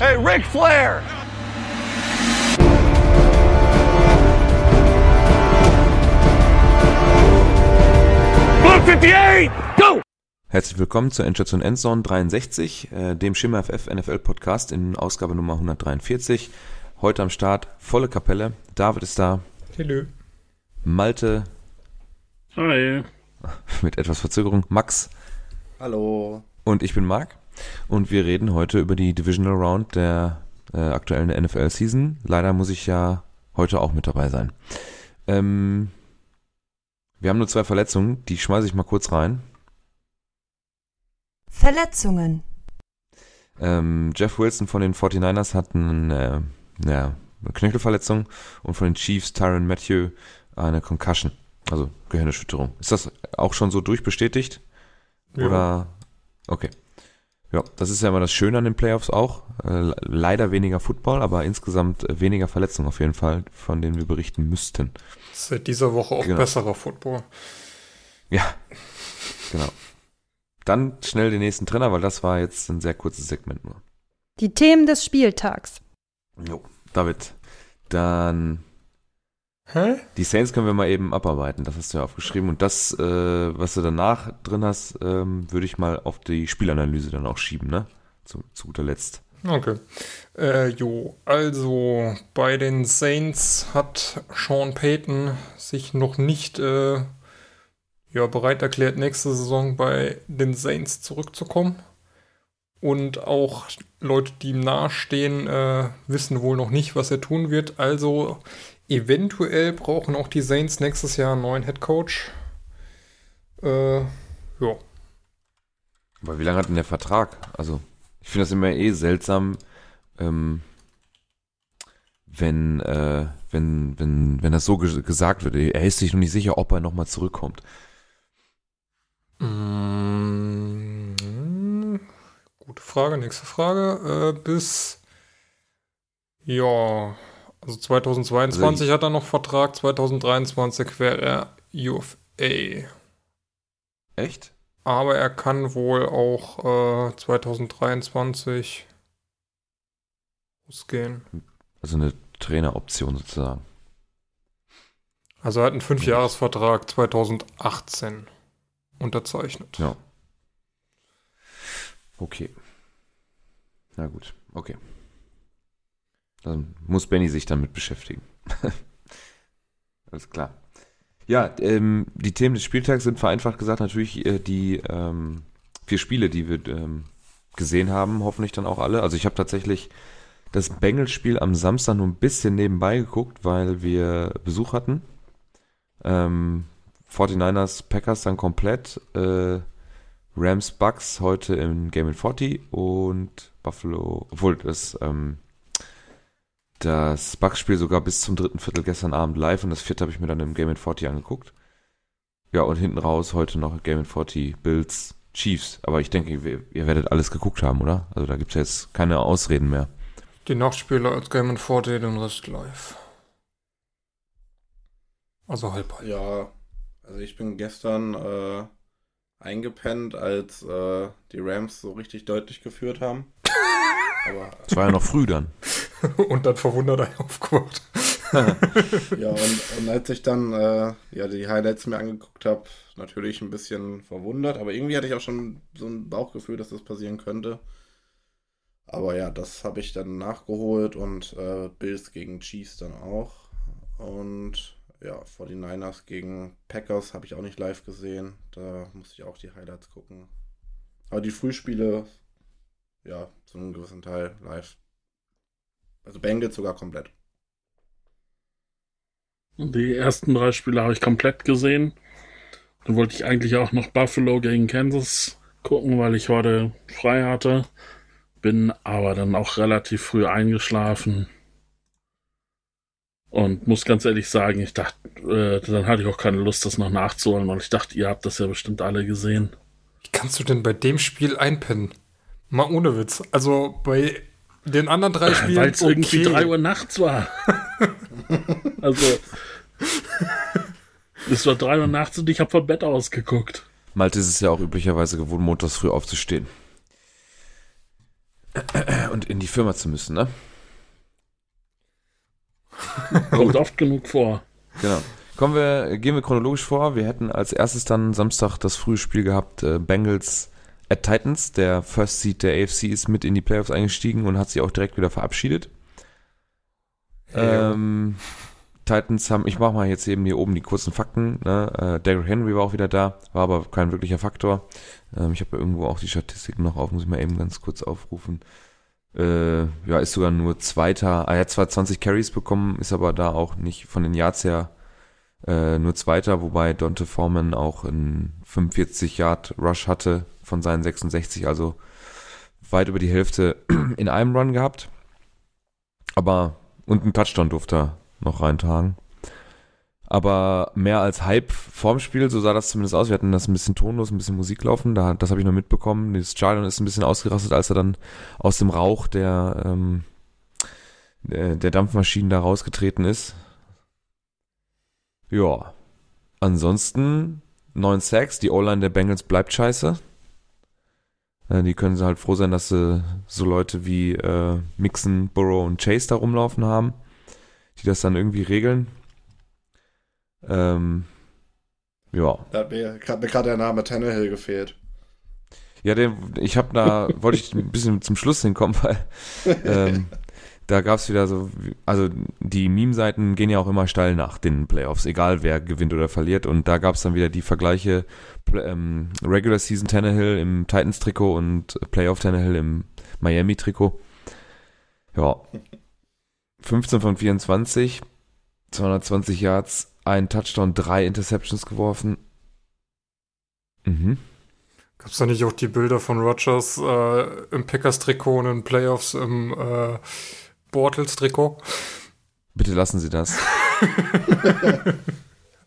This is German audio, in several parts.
Hey, Ric Flair! Blue 58, go! Herzlich willkommen zur Endstation Endzone 63, äh, dem Schimmer FF NFL Podcast in Ausgabe Nummer 143. Heute am Start volle Kapelle. David ist da. Hallo. Malte. Hi. Mit etwas Verzögerung. Max. Hallo. Und ich bin Marc. Und wir reden heute über die Divisional Round der äh, aktuellen NFL Season. Leider muss ich ja heute auch mit dabei sein. Ähm, wir haben nur zwei Verletzungen, die schmeiße ich mal kurz rein. Verletzungen. Ähm, Jeff Wilson von den 49ers hat eine, äh, ja, eine Knöchelverletzung und von den Chiefs Tyron Matthew eine Concussion, also Gehirnerschütterung. Ist das auch schon so durchbestätigt? Ja. Oder? Okay. Ja, das ist ja immer das Schöne an den Playoffs auch. Äh, leider weniger Football, aber insgesamt äh, weniger Verletzungen auf jeden Fall, von denen wir berichten müssten. Seit dieser Woche auch Genau. besserer Football. Ja, genau. Dann schnell den nächsten Trainer, weil das war jetzt ein sehr kurzes Segment nur. Die Themen des Spieltags. Jo, David. Dann Hä? die Saints können wir mal eben abarbeiten. Das hast du ja aufgeschrieben. Und das, äh, was du danach drin hast, ähm, würde ich mal auf die Spielanalyse dann auch schieben, ne? Zu, zu guter Letzt. Okay. Äh, jo, also bei den Saints hat Sean Payton sich noch nicht äh, ja, bereit erklärt, nächste Saison bei den Saints zurückzukommen. Und auch Leute, die ihm nahestehen, äh, wissen wohl noch nicht, was er tun wird. Also eventuell brauchen auch die Saints nächstes Jahr einen neuen Head Coach. Äh, ja. Aber wie lange hat denn der Vertrag? Also, ich finde das immer eh seltsam, ähm, wenn, äh, wenn, wenn, wenn das so ge gesagt wird. Er ist sich noch nicht sicher, ob er nochmal zurückkommt. Mm, Gute Frage, nächste Frage. Äh, bis, ja, also 2022 Also hat er noch Vertrag, 2023 wäre er UFA. Echt? Aber er kann wohl auch äh, 2023 ausgehen. Also eine Traineroption sozusagen. Also er hat einen Fünfjahresvertrag 2018 unterzeichnet. Ja. Okay. Na gut, okay. Dann muss Benny sich damit beschäftigen. Alles klar. Ja, ähm, die Themen des Spieltags sind vereinfacht gesagt natürlich äh, die ähm, vier Spiele, die wir ähm, gesehen haben, hoffentlich dann auch alle. Also ich habe tatsächlich das Bengals-Spiel am Samstag nur ein bisschen nebenbei geguckt, weil wir Besuch hatten. Ähm, 49ers, Packers dann komplett. Äh, Rams, Bucks heute im Game in 40 und Buffalo, obwohl das, ähm, das Bucks-Spiel sogar bis zum dritten Viertel gestern Abend live und das vierte habe ich mir dann im Game in 40 angeguckt. Ja, und hinten raus heute noch Game in 40 Bills, Chiefs. Aber ich denke, ihr, ihr werdet alles geguckt haben, oder? Also da gibt es jetzt keine Ausreden mehr. Die Nachtspiele als Game and 40, den Rest live. Also halb halb. Ja, also ich bin gestern äh, eingepennt, als äh, die Rams so richtig deutlich geführt haben. Aber Es war ja noch früh dann. Und dann verwundert er aufgewacht. ja, und, und als ich dann äh, ja, die Highlights mir angeguckt habe, natürlich ein bisschen verwundert, aber irgendwie hatte ich auch schon so ein Bauchgefühl, dass das passieren könnte. Aber ja, das habe ich dann nachgeholt und äh, Bills gegen Chiefs dann auch. Und ja, 49ers gegen Packers habe ich auch nicht live gesehen. Da musste ich auch die Highlights gucken. Aber die Frühspiele, ja, zu einem gewissen Teil live. Also Bengals sogar komplett. Die ersten drei Spiele habe ich komplett gesehen. Dann wollte ich eigentlich auch noch Buffalo gegen Kansas gucken, weil ich heute frei hatte. Bin aber dann auch relativ früh eingeschlafen. Und muss ganz ehrlich sagen, ich dachte, äh, dann hatte ich auch keine Lust, das noch nachzuholen, weil ich dachte, ihr habt das ja bestimmt alle gesehen. Wie kannst du denn bei dem Spiel einpennen? Mal ohne Witz. Also bei den anderen drei Spielen. Weil es irgendwie okay. 3 Uhr nachts war. also. Es war 3 Uhr nachts und ich habe vom Bett ausgeguckt. Malte ist es ja auch üblicherweise gewohnt, montags früh aufzustehen. und in die Firma zu müssen, ne? Kommt oft genug vor. Genau. Kommen wir, gehen wir chronologisch vor. Wir hätten als erstes dann Samstag das frühe Spiel gehabt, äh, Bengals at Titans. Der First Seed der AFC ist mit in die Playoffs eingestiegen und hat sich auch direkt wieder verabschiedet. Ja. Ähm, Titans haben, ich mache mal jetzt eben hier oben die kurzen Fakten. Ne? Äh, Derrick Henry war auch wieder da, war aber kein wirklicher Faktor. Ähm, ich habe ja irgendwo auch die Statistiken noch auf, muss ich mal eben ganz kurz aufrufen. Äh, ja, ist sogar nur Zweiter. Ah, er hat zwar 20 Carries bekommen, ist aber da auch nicht von den Yards her äh, nur Zweiter, wobei Dante Foreman auch einen 45 Yard Rush hatte von seinen 66, also weit über die Hälfte in einem Run gehabt. Aber und einen Touchdown durfte er noch reintragen. Aber mehr als Hype vorm Spiel, so sah das zumindest aus. Wir hatten das ein bisschen tonlos, ein bisschen Musik laufen. Da, das habe ich noch mitbekommen. Das Stadion ist ein bisschen ausgerastet, als er dann aus dem Rauch der, ähm, der, der Dampfmaschinen da rausgetreten ist. Ja. Ansonsten neun Sacks. Die O-Line der Bengals bleibt scheiße. Äh, die können sie halt froh sein, dass sie so Leute wie äh, Mixon, Burrow und Chase da rumlaufen haben, die das dann irgendwie regeln. Ähm, ja. Da hat mir gerade der Name Tannehill gefehlt. Ja, den, ich habe da, wollte ich ein bisschen zum Schluss hinkommen, weil ähm, da gab es wieder so, also die Meme-Seiten gehen ja auch immer steil nach den Playoffs, egal wer gewinnt oder verliert. Und da gab es dann wieder die Vergleiche ähm, Regular Season Tannehill im Titans-Trikot und Playoff Tannehill im Miami-Trikot. Ja. 15 von 24, 220 Yards, ein Touchdown, drei Interceptions geworfen. Mhm. Gab es da nicht auch die Bilder von Rogers äh, im Packers-Trikot und in Playoffs im äh, Bortles-Trikot? Bitte lassen Sie das.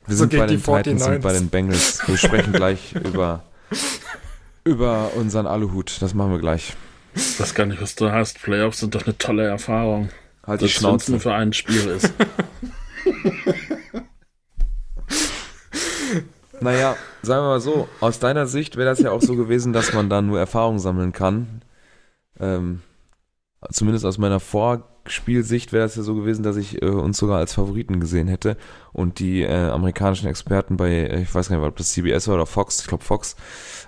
Wir So sind bei gegen den Titans und 49ers. bei den Bengals. Wir sprechen gleich über, über unseren Aluhut. Das machen wir gleich. Ich weiß gar nicht, was du hast. Playoffs sind doch eine tolle Erfahrung. Halt die Das Schnauze. nur für ein Spiel ist. Naja, sagen wir mal so, aus deiner Sicht wäre das ja auch so gewesen, dass man da nur Erfahrung sammeln kann. Ähm, zumindest aus meiner Vorspielsicht wäre das ja so gewesen, dass ich äh, uns sogar als Favoriten gesehen hätte. Und die äh, amerikanischen Experten bei, äh, ich weiß gar nicht, ob das CBS war oder Fox, ich glaube Fox,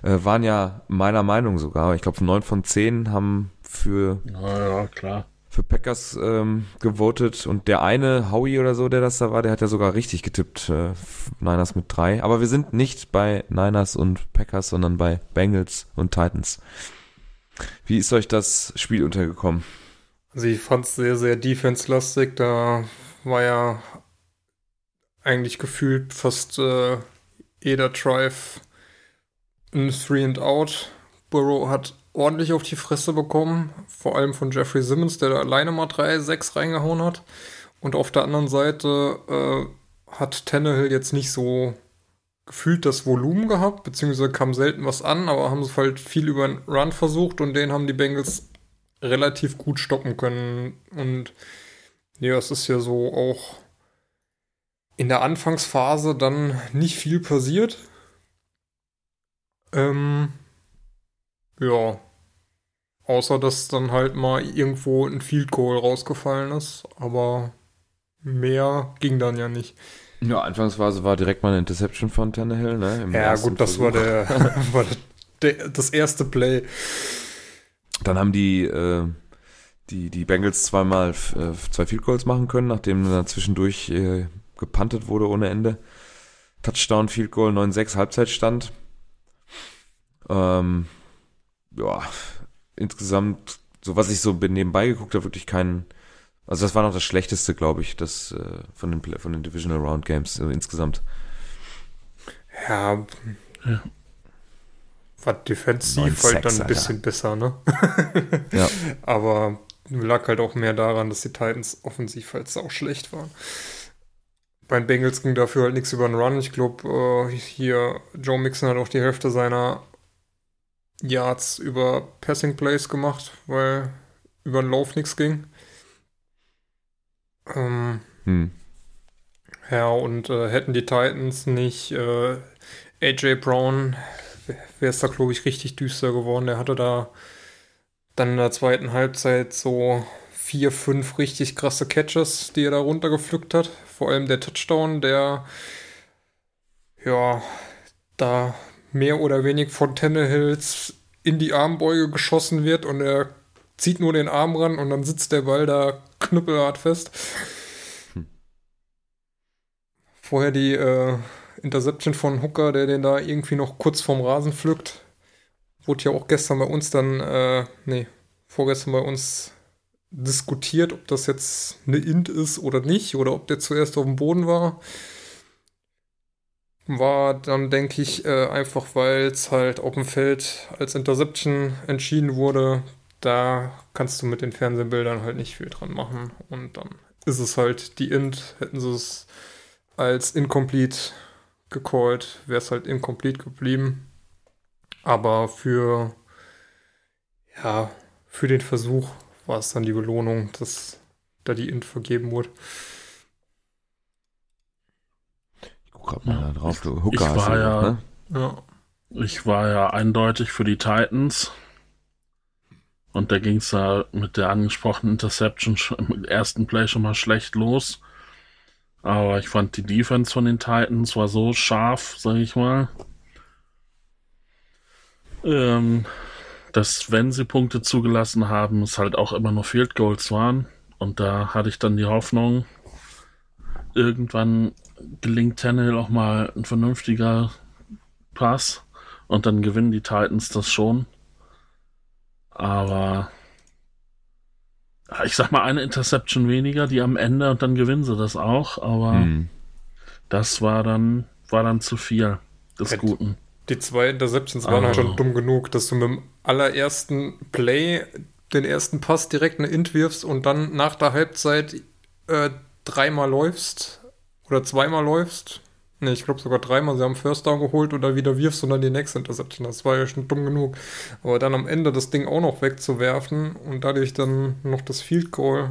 äh, waren ja meiner Meinung sogar. Ich glaube, neun von zehn haben für ja, klar. für Packers ähm, gewotet und der eine, Howie oder so, der das da war, der hat ja sogar richtig getippt, äh, Niners mit drei. Aber wir sind nicht bei Niners und Packers, sondern bei Bengals und Titans. Wie ist euch das Spiel untergekommen? Also ich fand es sehr, sehr defense-lastig. Da war ja eigentlich gefühlt fast äh, jeder Drive ein Three and Out. Burrow hat ordentlich auf die Fresse bekommen, vor allem von Jeffrey Simmons, der da alleine mal 3-6 reingehauen hat. Und auf der anderen Seite äh, hat Tannehill jetzt nicht so gefühlt das Volumen gehabt, beziehungsweise kam selten was an, aber haben es halt viel über den Run versucht und den haben die Bengals relativ gut stoppen können. Und ja, es ist ja so auch in der Anfangsphase dann nicht viel passiert. Ähm, ja. Außer dass dann halt mal irgendwo ein Field Goal rausgefallen ist, aber mehr ging dann ja nicht. Ja, Anfangsphase war direkt mal eine Interception von Tannehill, ne? Ja, gut, das Versuch. war der, war der, das erste Play. Dann haben die, äh, die, die Bengals zweimal äh, zwei Field Goals machen können, nachdem dann zwischendurch äh, gepantet wurde ohne Ende. Touchdown, Field Goal, 9-6, Halbzeitstand. Ähm, ja, insgesamt, so was ich so nebenbei geguckt habe, wirklich kein, also das war noch das Schlechteste, glaube ich, das äh, von den von den Divisional Round Games so insgesamt. Ja. Ja. War defensiv halt dann ein Alter. bisschen besser, ne? Ja. Aber lag halt auch mehr daran, dass die Titans offensiv halt auch schlecht waren. Bei den Bengals ging dafür halt nichts über den Run. Ich glaube, äh, hier Joe Mixon hat auch die Hälfte seiner Yards über Passing Plays gemacht, weil über den Lauf nichts ging. Ähm, Hm. ja, und äh, hätten die Titans nicht äh, AJ Brown, wäre es da, glaube ich, richtig düster geworden. Der hatte da dann in der zweiten Halbzeit so vier, fünf richtig krasse Catches, die er da runtergepflückt hat. Vor allem der Touchdown, der ja da mehr oder weniger von Tannehills in die Armbeuge geschossen wird und er zieht nur den Arm ran und dann sitzt der Ball da knüppelhart fest. Hm. Vorher die äh, Interception von Hooker, der den da irgendwie noch kurz vorm Rasen pflückt. Wurde ja auch gestern bei uns dann, äh, nee, vorgestern bei uns diskutiert, ob das jetzt eine Int ist oder nicht, oder ob der zuerst auf dem Boden war. War dann, denke ich, äh, einfach, weil es halt auf dem Feld als Interception entschieden wurde. Da kannst du mit den Fernsehbildern halt nicht viel dran machen. Und dann ist es halt die Int. Hätten sie es als incomplete gecallt, wäre es halt incomplete geblieben. Aber für, ja, für den Versuch war es dann die Belohnung, dass da die Int vergeben wurde. Ich guck grad mal da drauf. Du Hooker ich war ja, ne? ja, ich war ja eindeutig für die Titans. Und da ging es da mit der angesprochenen Interception im ersten Play schon mal schlecht los. Aber ich fand die Defense von den Titans war so scharf, sag ich mal. Ähm, dass wenn sie Punkte zugelassen haben, es halt auch immer nur Field Goals waren. Und da hatte ich dann die Hoffnung, irgendwann gelingt Tannehill auch mal ein vernünftiger Pass und dann gewinnen die Titans das schon. Aber ich sag mal, eine Interception weniger, die am Ende und dann gewinnen sie das auch, aber hm. das war dann, war dann zu viel des ja, Guten. Die zwei Interceptions waren halt schon dumm genug, dass du mit dem allerersten Play den ersten Pass direkt eine Int wirfst und dann nach der Halbzeit äh, dreimal läufst oder zweimal läufst Ne, ich glaube sogar dreimal. Sie haben First Down geholt oder wieder wirfst dann die nächste Interception. Das war ja schon dumm genug. Aber dann am Ende das Ding auch noch wegzuwerfen und dadurch dann noch das Field Goal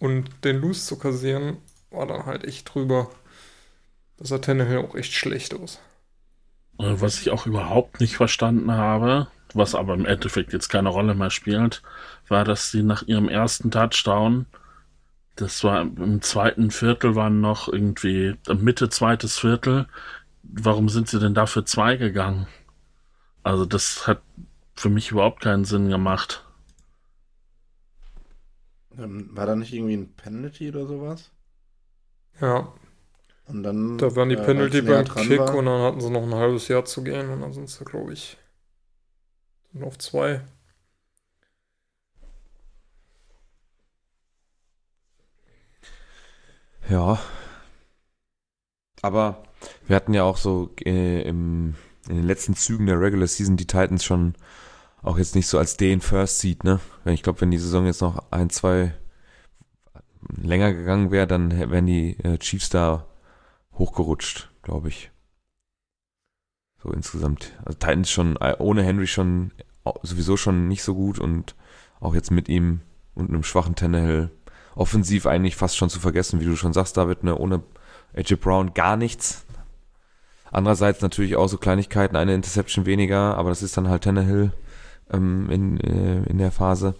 und den Loose zu kassieren, war dann halt echt drüber. Das sah Tannehill auch echt schlecht aus. Äh, was ich auch überhaupt nicht verstanden habe, was aber im Endeffekt jetzt keine Rolle mehr spielt, war, dass sie nach ihrem ersten Touchdown das war im zweiten Viertel waren noch irgendwie Mitte zweites Viertel. Warum sind sie denn da für zwei gegangen? Also das hat für mich überhaupt keinen Sinn gemacht. Ähm, war da nicht irgendwie ein Penalty oder sowas? Ja. Und dann. Da waren die äh, Penalty beim Kick war. und dann hatten sie noch ein halbes Jahr zu gehen und dann sind sie, glaube ich, auf zwei. Ja. Aber wir hatten ja auch so äh, im, in den letzten Zügen der Regular Season die Titans schon auch jetzt nicht so als den First Seed, ne? Ich glaube, wenn die Saison jetzt noch ein, zwei länger gegangen wäre, dann wären die äh, Chiefs da hochgerutscht, glaube ich. So insgesamt. Also Titans schon äh, ohne Henry schon sowieso schon nicht so gut und auch jetzt mit ihm und einem schwachen Tannehill offensiv eigentlich fast schon zu vergessen, wie du schon sagst, David, ne, ohne AJ Brown gar nichts. Andererseits natürlich auch so Kleinigkeiten, eine Interception weniger, aber das ist dann halt Tannehill ähm, in, äh, in der Phase.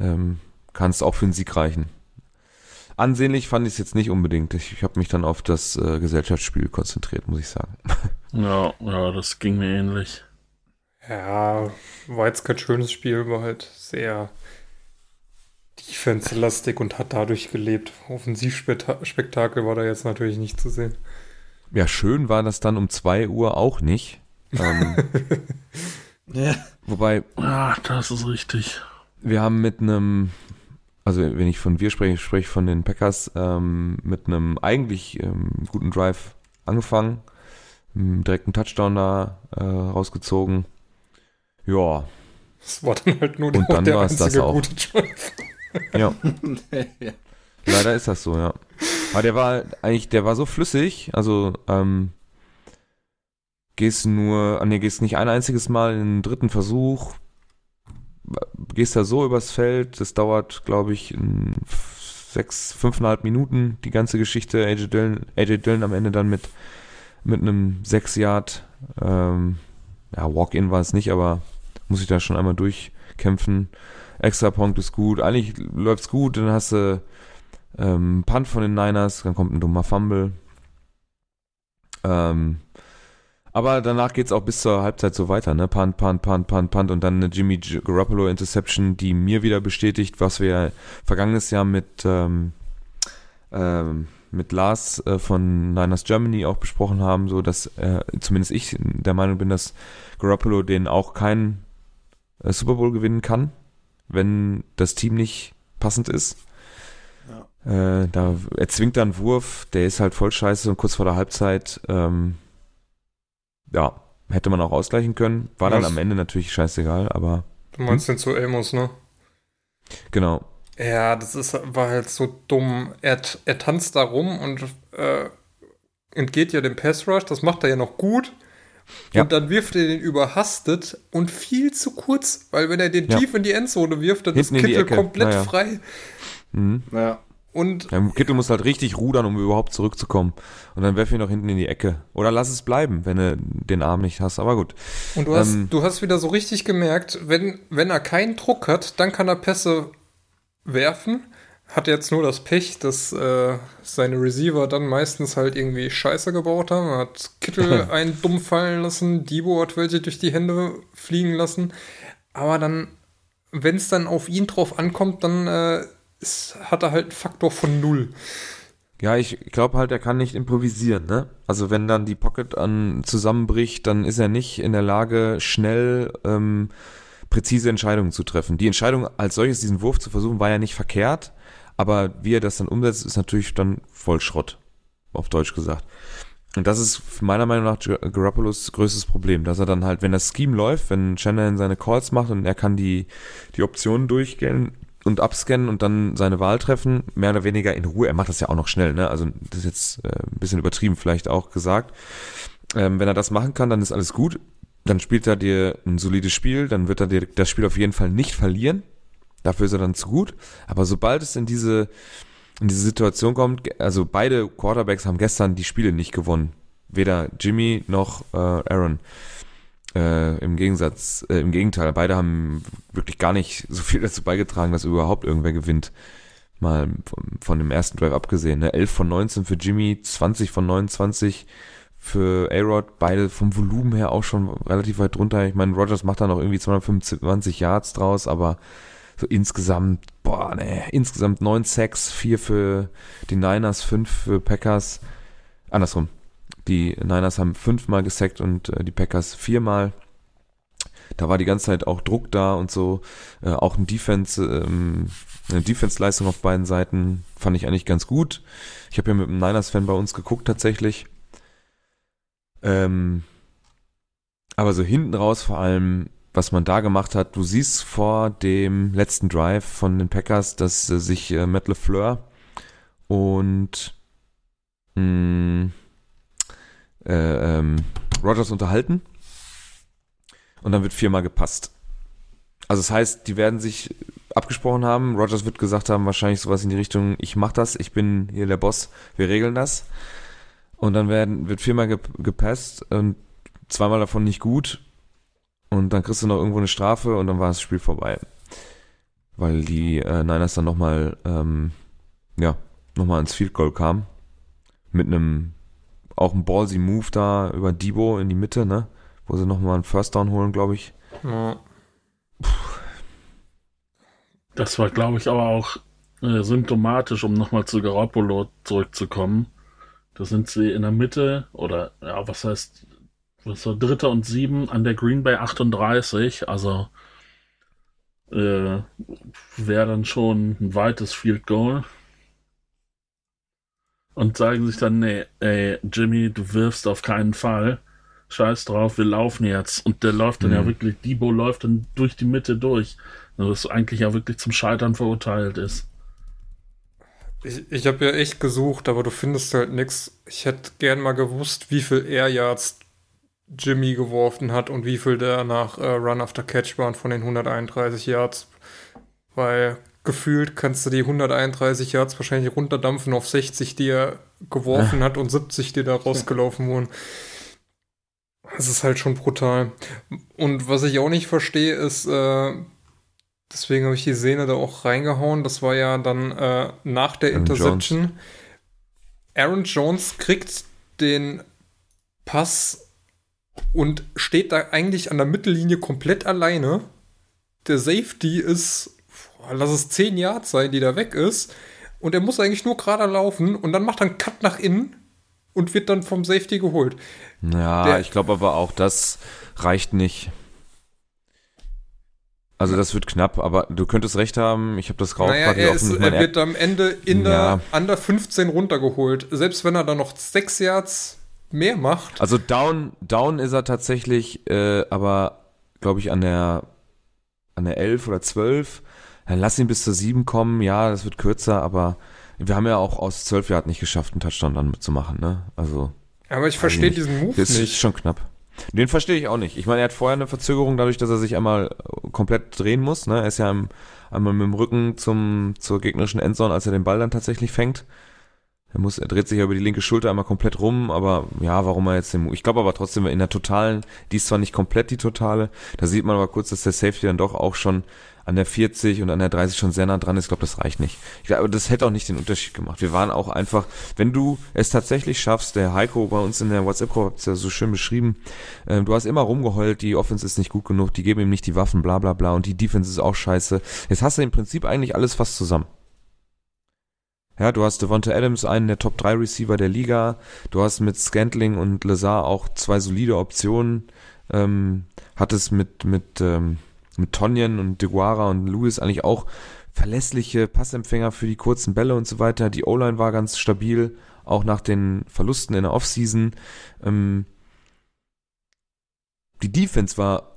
Ähm, Kann es auch für einen Sieg reichen. Ansehnlich fand ich es jetzt nicht unbedingt. Ich, ich habe mich dann auf das äh, Gesellschaftsspiel konzentriert, muss ich sagen. Ja, ja, das ging mir ähnlich. Ja, war jetzt kein schönes Spiel, war halt sehr defense-lastig und hat dadurch gelebt. Offensivspektakel war da jetzt natürlich nicht zu sehen. Ja, schön war das dann um 2 Uhr auch nicht. Ähm, ja. Wobei. Ach, das ist richtig. Wir haben mit einem, also wenn ich von wir spreche, spreche ich von den Packers, ähm, mit einem eigentlich ähm, guten Drive angefangen. Direkt einen Touchdown da äh, rausgezogen. Ja. Das war dann halt nur und dann der einzige das auch. gute Drive. Ja. ja. Leider ist das so, ja. Aber der war eigentlich, der war so flüssig, also ähm, gehst nur, nee, gehst nicht ein einziges Mal in den dritten Versuch, gehst da so übers Feld, das dauert, glaube ich, sechs, fünfeinhalb Minuten, die ganze Geschichte, AJ Dillon, AJ Dillon am Ende dann mit, mit einem sechs Yard, ähm, ja, Walk-In war es nicht, aber muss ich da schon einmal durchkämpfen. Extra Punkt ist gut, eigentlich läuft's gut, dann hast du ähm, Punt von den Niners, dann kommt ein dummer Fumble. Ähm, aber danach geht's auch bis zur Halbzeit so weiter, ne? Punt, Punt, Punt, Punt, Punt und dann eine Jimmy Garoppolo Interception, die mir wieder bestätigt, was wir vergangenes Jahr mit ähm, ähm, mit Lars äh, von Niners Germany auch besprochen haben, so dass äh, zumindest ich der Meinung bin, dass Garoppolo den auch keinen äh, Super Bowl gewinnen kann, wenn das Team nicht passend ist. Ja. Äh, da er zwingt da einen Wurf, der ist halt voll scheiße und kurz vor der Halbzeit, ähm, ja, hätte man auch ausgleichen können. War dann am Ende natürlich scheißegal, aber. Du meinst den zu Amos, ne? Genau. Ja, das ist, war halt so dumm. Er, er tanzt da rum und äh, entgeht ja dem Pass Rush, das macht er ja noch gut. Ja. Und dann wirft er den überhastet und viel zu kurz, weil wenn er den ja. tief in die Endzone wirft, dann Hinten ist Kittel komplett ja. frei. Mhm. Ja. Und ja, Kittel muss halt richtig rudern, um überhaupt zurückzukommen. Und dann werf ihn noch hinten in die Ecke. Oder lass es bleiben, wenn du den Arm nicht hast. Aber gut. Und du hast, ähm, du hast wieder so richtig gemerkt, wenn, wenn er keinen Druck hat, dann kann er Pässe werfen. Hat jetzt nur das Pech, dass äh, seine Receiver dann meistens halt irgendwie Scheiße gebaut haben. Er hat Kittel einen dumm fallen lassen, Debo hat welche durch die Hände fliegen lassen. Aber dann, wenn es dann auf ihn drauf ankommt, dann äh, ist, hat er halt einen Faktor von null. Ja, ich glaube halt, er kann nicht improvisieren, ne? Also wenn dann die Pocket an zusammenbricht, dann ist er nicht in der Lage, schnell ähm, präzise Entscheidungen zu treffen. Die Entscheidung als solches, diesen Wurf zu versuchen, war ja nicht verkehrt, aber wie er das dann umsetzt, ist natürlich dann voll Schrott, auf Deutsch gesagt. Und das ist meiner Meinung nach Garoppolo's größtes Problem, dass er dann halt, wenn das Scheme läuft, wenn Shannon seine Calls macht und er kann die, die Optionen durchgehen und abscannen und dann seine Wahl treffen, mehr oder weniger in Ruhe. Er macht das ja auch noch schnell, ne? Also das ist jetzt äh, ein bisschen übertrieben vielleicht auch gesagt. Ähm, wenn er das machen kann, dann ist alles gut dann spielt er dir ein solides Spiel, dann wird er dir das Spiel auf jeden Fall nicht verlieren. Dafür ist er dann zu gut. Aber sobald es in diese, in diese Situation kommt, also beide Quarterbacks haben gestern die Spiele nicht gewonnen. Weder Jimmy noch äh, Aaron. Äh, Im Gegensatz, äh, im Gegenteil, beide haben wirklich gar nicht so viel dazu beigetragen, dass überhaupt irgendwer gewinnt. Mal von, von dem ersten Drive abgesehen. Ne? 11 von 19 für Jimmy, 20 von 29 für A-Rod, beide vom Volumen her auch schon relativ weit drunter. Ich meine, Rogers macht da noch irgendwie 225 Yards draus, aber so insgesamt, boah, ne, insgesamt 9 Sacks, 4 für die Niners, 5 für Packers. Andersrum. Die Niners haben fünfmal gesackt und äh, die Packers viermal. Da war die ganze Zeit auch Druck da und so. Äh, auch ein Defense, ähm, eine Defense-Leistung auf beiden Seiten fand ich eigentlich ganz gut. Ich habe ja mit einem Niners-Fan bei uns geguckt tatsächlich. Ähm, aber so hinten raus vor allem, was man da gemacht hat, du siehst vor dem letzten Drive von den Packers, dass äh, sich äh, Matt LeFleur und mh, hm, äh, ähm, Rogers unterhalten und dann wird viermal gepasst. Also das heißt, die werden sich abgesprochen haben. Rogers wird gesagt haben, wahrscheinlich sowas in die Richtung, ich mach das, ich bin hier der Boss, wir regeln das. Und dann werden, wird viermal ge gepasst und zweimal davon nicht gut. Und dann kriegst du noch irgendwo eine Strafe und dann war das Spiel vorbei. Weil die äh, Niners dann nochmal, ähm, ja, nochmal ins Field Goal kamen. Mit einem, auch ein ballsy Move da über Debo in die Mitte, ne? Wo sie nochmal einen First Down holen, glaube ich. Ja. Das war, glaube ich, aber auch äh, symptomatisch, um nochmal zu Garoppolo zurückzukommen. Da sind sie in der Mitte oder ja, was heißt, was war dritter und sieben an der Green Bay 38, also äh, wäre dann schon ein weites Field Goal. Und sagen sich dann, nee, ey, Jimmy, du wirfst auf keinen Fall. Scheiß drauf, wir laufen jetzt. Und der läuft dann mhm. ja wirklich, Debo läuft dann durch die Mitte durch. Was eigentlich ja wirklich zum Scheitern verurteilt ist. Ich, ich habe ja echt gesucht, aber du findest halt nichts. Ich hätte gern mal gewusst, wie viel Air Yards Jimmy geworfen hat und wie viel der nach äh, Run after Catch waren von den 131 Yards. Weil gefühlt kannst du die 131 Yards wahrscheinlich runterdampfen auf 60, die er geworfen hat und 70, die da rausgelaufen wurden. Das ist halt schon brutal. Und was ich auch nicht verstehe, ist, äh, Deswegen habe ich die Szene da auch reingehauen. Das war ja dann äh, nach der Aaron Interception. Jones. Aaron Jones kriegt den Pass und steht da eigentlich an der Mittellinie komplett alleine. Der Safety ist, lass es 10 Yards sein, die da weg ist. Und er muss eigentlich nur gerade laufen und dann macht er einen Cut nach innen und wird dann vom Safety geholt. Ja, Der- ich glaube aber auch, das reicht nicht. Also das wird knapp, aber du könntest recht haben, ich habe das Grau Naja, gerade er, ist, er er- wird am Ende in der Ja. under 15 runtergeholt. Selbst wenn er dann noch 6 Yards mehr macht. Also down, down ist er tatsächlich, äh, aber glaube ich an der an der 11 oder 12. Dann lass ihn bis zur 7 kommen. Ja, das wird kürzer, aber wir haben ja auch aus 12 Jahren nicht geschafft, einen Touchdown dann mitzumachen, ne? Also Aber ich verstehe diesen Move das ist nicht. schon knapp. Den verstehe ich auch nicht. Ich meine, er hat vorher eine Verzögerung dadurch, dass er sich einmal äh, komplett drehen muss. Ne? Er ist ja im, einmal mit dem Rücken zum, zur gegnerischen Endzone, als er den Ball dann tatsächlich fängt. Er muss, er dreht sich ja über die linke Schulter einmal komplett rum, aber ja, warum er jetzt den, ich glaube aber trotzdem in der totalen, die ist zwar nicht komplett die totale, da sieht man aber kurz, dass der Safety dann doch auch schon an der 40 und an der 30 schon sehr nah dran ist. Ich glaube, das reicht nicht. Ich glaube, das hätte auch nicht den Unterschied gemacht. Wir waren auch einfach, wenn du es tatsächlich schaffst, der Heiko bei uns in der WhatsApp-Gruppe hat es ja so schön beschrieben, ähm, du hast immer rumgeheult, die Offense ist nicht gut genug, die geben ihm nicht die Waffen, bla bla bla und die Defense ist auch scheiße. Jetzt hast du im Prinzip eigentlich alles fast zusammen. Ja, du hast Devonta Adams, einen der Top 3 Receiver der Liga. Du hast mit Scantling und Lazar auch zwei solide Optionen. Ähm, hattest mit, mit, ähm, mit Tonyan und DeGuara und Lewis eigentlich auch verlässliche Passempfänger für die kurzen Bälle und so weiter. Die O-Line war ganz stabil, auch nach den Verlusten in der Offseason. Ähm, die Defense war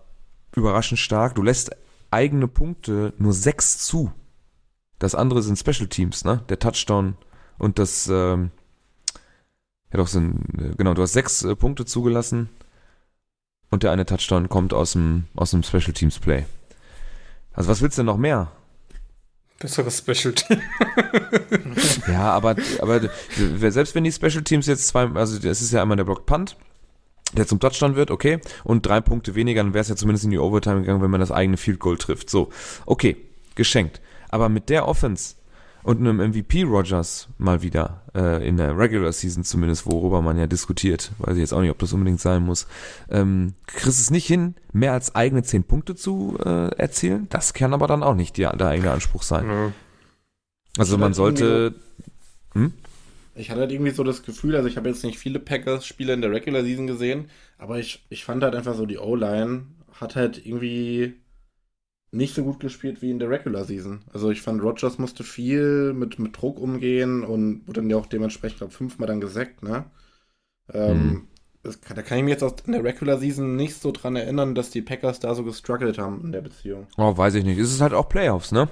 überraschend stark. Du lässt eigene Punkte nur sechs zu. Das andere sind Special Teams, ne? Der Touchdown und das, ähm, ja doch sind, äh, genau, du hast sechs äh, Punkte zugelassen und der eine Touchdown kommt aus dem, aus dem Special Teams Play. Also was willst du denn noch mehr? Besseres Special Team. Ja, aber, aber selbst wenn die Special Teams jetzt zwei, also das ist ja einmal der Block Punt, der zum Touchdown wird, okay, und drei Punkte weniger, dann wäre es ja zumindest in die Overtime gegangen, wenn man das eigene Field Goal trifft. So, okay, geschenkt. Aber mit der Offense und einem MVP Rogers mal wieder äh, in der Regular Season zumindest, worüber man ja diskutiert, weiß ich jetzt auch nicht, ob das unbedingt sein muss, ähm, kriegst es nicht hin, mehr als eigene zehn Punkte zu äh, erzielen. Das kann aber dann auch nicht die, der eigene Anspruch sein. Ja. Also man halt sollte Ich hatte halt irgendwie so das Gefühl, also ich habe jetzt nicht viele Packers-Spiele in der Regular Season gesehen, aber ich, ich fand halt einfach so, die O-Line hat halt irgendwie nicht so gut gespielt wie in der Regular Season. Also ich fand, Rogers musste viel mit, mit Druck umgehen und wurde dann ja auch dementsprechend, glaube fünfmal dann gesackt, ne? Ähm, das kann, da kann ich mich jetzt aus in der Regular Season nicht so dran erinnern, dass die Packers da so gestruggelt haben in der Beziehung. Oh, weiß ich nicht. Es ist halt auch Playoffs, ne?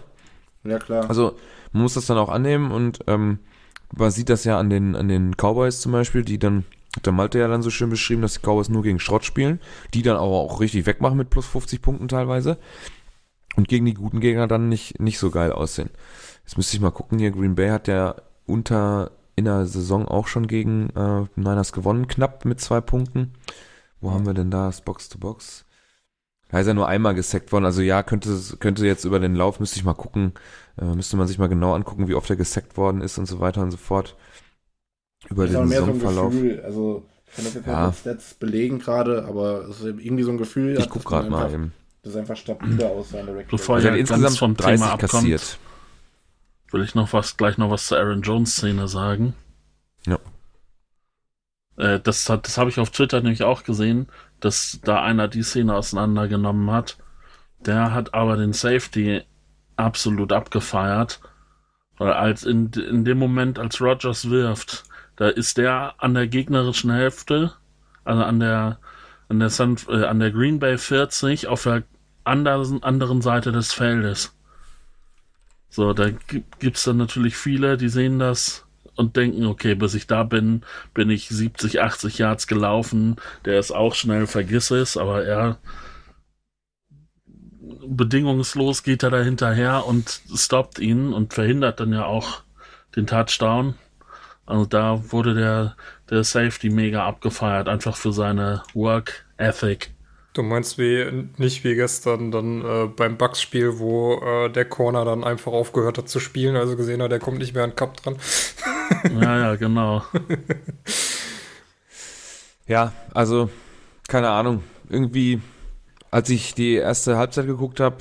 Ja, klar. Also man muss das dann auch annehmen und ähm, man sieht das ja an den, an den Cowboys zum Beispiel, die dann, hat der Malte ja dann so schön beschrieben, dass die Cowboys nur gegen Schrott spielen, die dann aber auch richtig wegmachen mit plus 50 Punkten teilweise und gegen die guten Gegner dann nicht, nicht so geil aussehen. Jetzt müsste ich mal gucken hier, Green Bay hat ja unter in der Saison auch schon gegen äh, Niners gewonnen, knapp mit zwei Punkten. Wo haben wir denn da das Box-to-Box? Da ist ja nur einmal gesackt worden. Also ja, könnte, könnte jetzt über den Lauf, müsste ich mal gucken, äh, müsste man sich mal genau angucken, wie oft er gesackt worden ist und so weiter und so fort. Über ist den so Saisonverlauf. Gefühl. Also, ich kann das jetzt Ja. mit Stats belegen gerade, aber es ist irgendwie so ein Gefühl. ich guck gerade mal eben. Das ist einfach stabiler aussah in der Regular Bevor er insgesamt vom 30 Thema abkommt. kassiert. will ich noch was, gleich noch was zur Aaron Jones Szene sagen. Ja. Äh, das hat, das habe ich auf Twitter nämlich auch gesehen, dass da einer die Szene auseinandergenommen hat. Der hat aber den Safety absolut abgefeiert. Weil als in, in dem Moment, als Rogers wirft, da ist der an der gegnerischen Hälfte, also an der, an der, San, äh, an der Green Bay 40 auf der anderen, anderen Seite des Feldes. So, da gibt gibt's dann natürlich viele, die sehen das und denken, okay, bis ich da bin, bin ich 70, 80 Yards gelaufen, der ist auch schnell, vergiss es, aber er bedingungslos geht er da hinterher und stoppt ihn und verhindert dann ja auch den Touchdown. Also da wurde der, der Safety mega abgefeiert, einfach für seine Work Ethic. Du meinst wie nicht wie gestern dann äh, beim Bugs-Spiel, wo äh, der Corner dann einfach aufgehört hat zu spielen, also gesehen hat, der kommt nicht mehr an Cup dran. ja, ja, genau. ja, also keine Ahnung. Irgendwie, als ich die erste Halbzeit geguckt habe,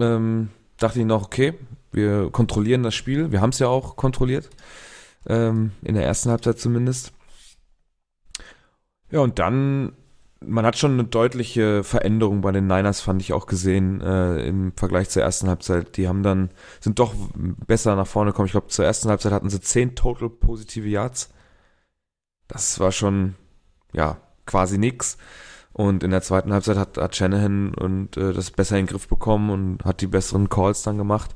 ähm, dachte ich noch, okay, wir kontrollieren das Spiel. Wir haben es ja auch kontrolliert. Ähm, in der ersten Halbzeit zumindest. Ja, und dann, man hat schon eine deutliche Veränderung bei den Niners, fand ich auch gesehen, äh, im Vergleich zur ersten Halbzeit. Die haben dann, sind doch besser nach vorne gekommen. Ich glaube, zur ersten Halbzeit hatten sie 10 total positive Yards. Das war schon, ja, quasi nix. Und in der zweiten Halbzeit hat, hat Shanahan und äh, das besser in den Griff bekommen und hat die besseren Calls dann gemacht,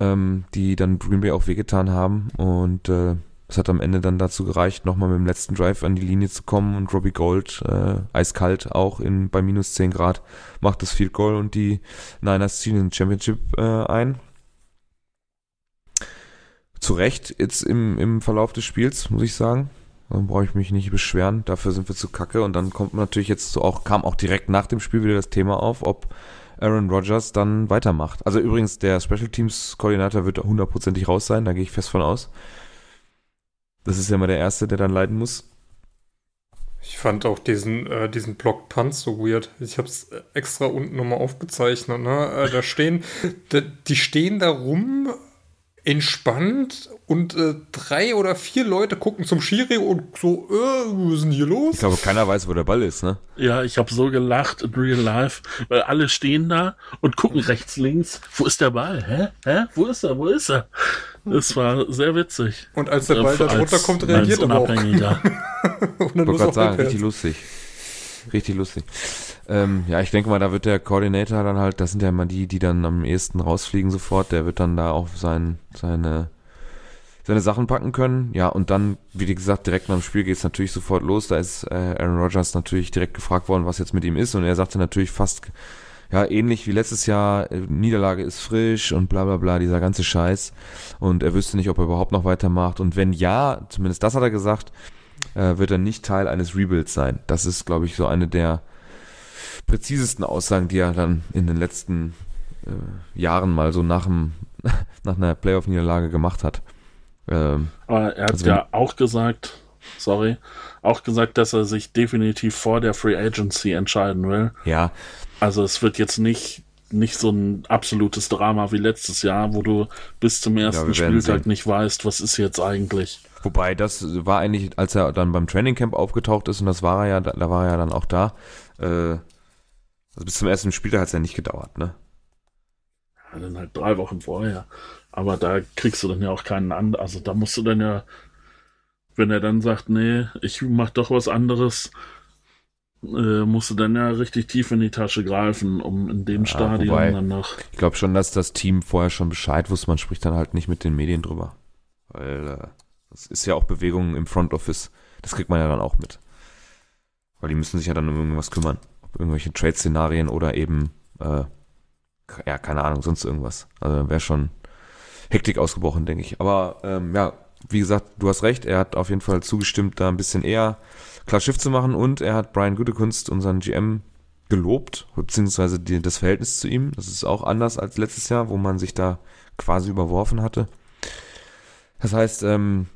ähm, die dann Green Bay auch wehgetan haben. Und äh, es hat am Ende dann dazu gereicht, nochmal mit dem letzten Drive an die Linie zu kommen und Robbie Gold, äh, eiskalt auch in, bei minus 10 Grad, macht das Field Goal und die Niners ziehen den Championship äh, ein. Zu Recht jetzt im, im Verlauf des Spiels, muss ich sagen. Dann brauche ich mich nicht beschweren. Dafür sind wir zu kacke. Und dann kommt natürlich jetzt so auch, kam auch direkt nach dem Spiel wieder das Thema auf, ob Aaron Rodgers dann weitermacht. Also übrigens, der Special Teams Koordinator wird hundertprozentig raus sein, da gehe ich fest von aus. Das ist ja mal der Erste, der dann leiden muss. Ich fand auch diesen, äh, diesen Block Punt so weird. Ich habe es extra unten nochmal aufgezeichnet. Ne? Äh, da stehen, die stehen da rum entspannt und äh, drei oder vier Leute gucken zum Schiri und so, äh, was ist denn hier los? Ich glaube, keiner weiß, wo der Ball ist, ne? Ja, ich habe so gelacht in real life, weil alle stehen da und gucken rechts, links. Wo ist der Ball? Hä? Hä? Wo ist er? Wo ist er? Das war sehr witzig. Und als der Ball da drunter kommt, reagiert er auch. ich wollte gerade sagen, richtig lustig. Richtig lustig. Ähm, ja, ich denke mal, da wird der Koordinator dann halt, das sind ja immer die, die dann am ehesten rausfliegen sofort, der wird dann da auch sein, seine, seine Sachen packen können. Ja, und dann, wie gesagt, direkt nach dem Spiel geht es natürlich sofort los. Da ist äh, Aaron Rodgers natürlich direkt gefragt worden, was jetzt mit ihm ist. Und er sagte natürlich fast, ja, ähnlich wie letztes Jahr, äh, Niederlage ist frisch und bla bla bla, dieser ganze Scheiß. Und er wüsste nicht, ob er überhaupt noch weitermacht. Und wenn ja, zumindest das hat er gesagt, äh, wird er nicht Teil eines Rebuilds sein. Das ist, glaube ich, so eine der präzisesten Aussagen, die er dann in den letzten äh, Jahren mal so nach, dem, nach einer Playoff-Niederlage gemacht hat. Ähm, Aber er hat also ja auch gesagt, sorry, auch gesagt, dass er sich definitiv vor der Free Agency entscheiden will. Ja. Also es wird jetzt nicht nicht so ein absolutes Drama wie letztes Jahr, wo du bis zum ersten ja, Spieltag sehen. nicht weißt, was ist jetzt eigentlich. Wobei, das war eigentlich, als er dann beim Trainingcamp aufgetaucht ist, und das war er ja, da war er ja dann auch da, äh, also bis zum ersten Spieltag hat es ja nicht gedauert, ne? Ja, dann halt drei Wochen vorher. Aber da kriegst du dann ja auch keinen an. Also da musst du dann ja, wenn er dann sagt, nee, ich mach doch was anderes, äh, musst du dann ja richtig tief in die Tasche greifen, um in dem ja, Stadion wobei, dann noch. Ich glaube schon, dass das Team vorher schon Bescheid wusste. Man spricht dann halt nicht mit den Medien drüber. Weil äh, das ist ja auch Bewegung im Front Office. Das kriegt man ja dann auch mit. Weil die müssen sich ja dann um irgendwas kümmern irgendwelche Trade-Szenarien oder eben, äh, ja, keine Ahnung, sonst irgendwas. Also wäre schon Hektik ausgebrochen, denke ich. Aber ähm, ja, wie gesagt, du hast recht, er hat auf jeden Fall zugestimmt, da ein bisschen eher klar Schiff zu machen und er hat Brian Gutekunst, unseren GM, gelobt, beziehungsweise die, das Verhältnis zu ihm. Das ist auch anders als letztes Jahr, wo man sich da quasi überworfen hatte. Das heißt, ähm,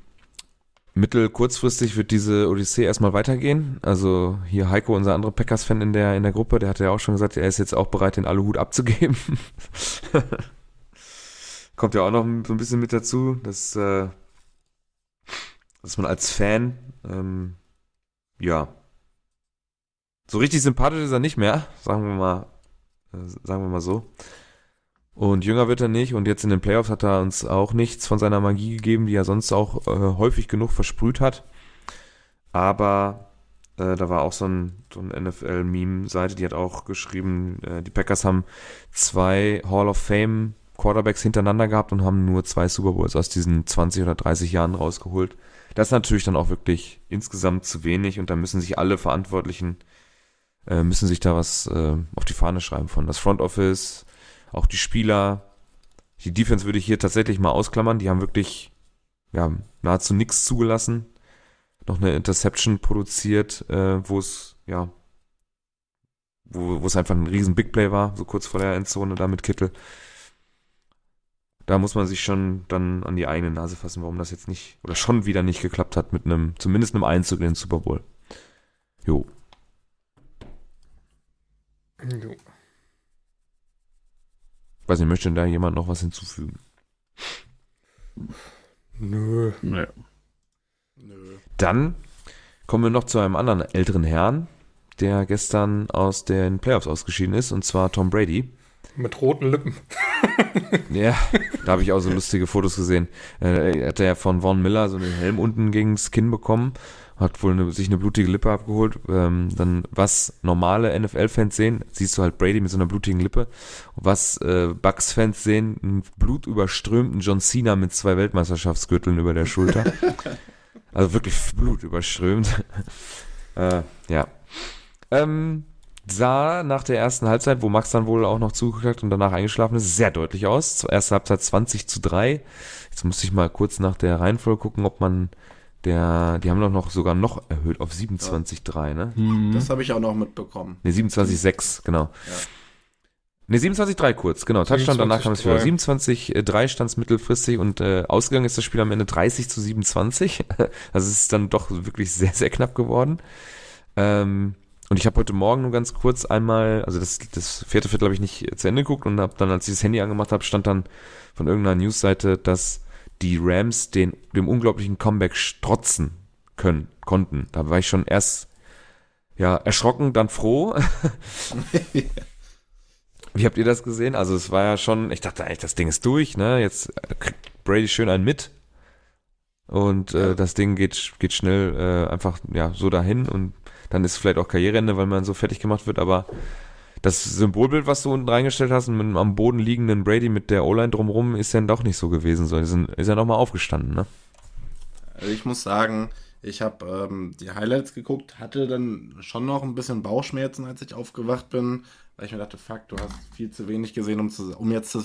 mittel kurzfristig wird diese Odyssee erstmal weitergehen. Also hier Heiko, unser anderer Packers-Fan in der, in der Gruppe, der hat ja auch schon gesagt, er ist jetzt auch bereit, den Aluhut abzugeben. Kommt ja auch noch so ein bisschen mit dazu, dass, äh, dass man als Fan, ähm, ja, so richtig sympathisch ist er nicht mehr, sagen wir mal, äh, sagen wir mal so. Und jünger wird er nicht und jetzt in den Playoffs hat er uns auch nichts von seiner Magie gegeben, die er sonst auch äh, häufig genug versprüht hat. Aber äh, da war auch so ein, so ein NFL-Meme-Seite, die hat auch geschrieben, äh, die Packers haben zwei Hall of Fame Quarterbacks hintereinander gehabt und haben nur zwei Super Bowls aus diesen 20 oder 30 Jahren rausgeholt. Das ist natürlich dann auch wirklich insgesamt zu wenig und da müssen sich alle Verantwortlichen, äh, müssen sich da was äh, auf die Fahne schreiben von das Front Office, auch die Spieler, die Defense würde ich hier tatsächlich mal ausklammern. Die haben wirklich ja, nahezu nichts zugelassen. Noch eine Interception produziert, äh, wo es ja wo, wo es einfach ein riesen Big Play war, so kurz vor der Endzone da mit Kittel. Da muss man sich schon dann an die eigene Nase fassen, warum das jetzt nicht oder schon wieder nicht geklappt hat mit einem, zumindest einem Einzug in den Super Bowl. Jo. Jo. Weiß nicht, möchte denn da jemand noch was hinzufügen? Nö. Nee. Nö. Dann kommen wir noch zu einem anderen älteren Herrn, der gestern aus den Playoffs ausgeschieden ist, und zwar Tom Brady. Mit roten Lippen. Ja, da habe ich auch so lustige Fotos gesehen. Äh, er hatte ja von Von Miller so einen Helm unten gegen das Kinn bekommen, hat wohl eine, sich eine blutige Lippe abgeholt. Ähm, dann, was normale NFL-Fans sehen, siehst du halt Brady mit so einer blutigen Lippe. Was äh, Bucks-Fans sehen, einen blutüberströmten John Cena mit zwei Weltmeisterschaftsgürteln über der Schulter. also wirklich blutüberströmt. äh, ja. Ähm, sah nach der ersten Halbzeit, wo Max dann wohl auch noch zugeguckt hat und danach eingeschlafen ist, sehr deutlich aus. Zur ersten Halbzeit 20 zu 3. Jetzt muss ich mal kurz nach der Reihenfolge gucken, ob man der, die haben doch noch sogar noch erhöht auf 27-3, ne? Mhm. Das habe ich auch noch mitbekommen. Ne, 27-6, genau. Ja. Ne, 27-3 kurz, genau. Touchdown, danach kam es wieder. 27-3. 27-3 stand es mittelfristig und äh, ausgegangen ist das Spiel am Ende 30 zu 27. also es ist dann doch wirklich sehr, sehr knapp geworden. Ähm, und ich habe heute Morgen nur ganz kurz einmal, also das, das vierte Viertel habe ich nicht zu Ende geguckt und habe dann, als ich das Handy angemacht habe, stand dann von irgendeiner Newsseite, dass die Rams den, dem unglaublichen Comeback strotzen können, konnten. Da war ich schon erst ja, erschrocken, dann froh. Wie habt ihr das gesehen? Also es war ja schon, ich dachte eigentlich, das Ding ist durch, ne? Jetzt kriegt Brady schön einen mit. Und äh, Ja. das Ding geht, geht schnell äh, einfach ja so dahin und dann ist vielleicht auch Karriereende, weil man so fertig gemacht wird, aber das Symbolbild, was du unten reingestellt hast, mit einem am Boden liegenden Brady mit der O-Line drumrum, ist dann doch nicht so gewesen. So, ist, ja nochmal aufgestanden, ne? Also ich muss sagen, ich habe ähm, die Highlights geguckt, hatte dann schon noch ein bisschen Bauchschmerzen, als ich aufgewacht bin, weil ich mir dachte, fuck, du hast viel zu wenig gesehen, um, zu, um jetzt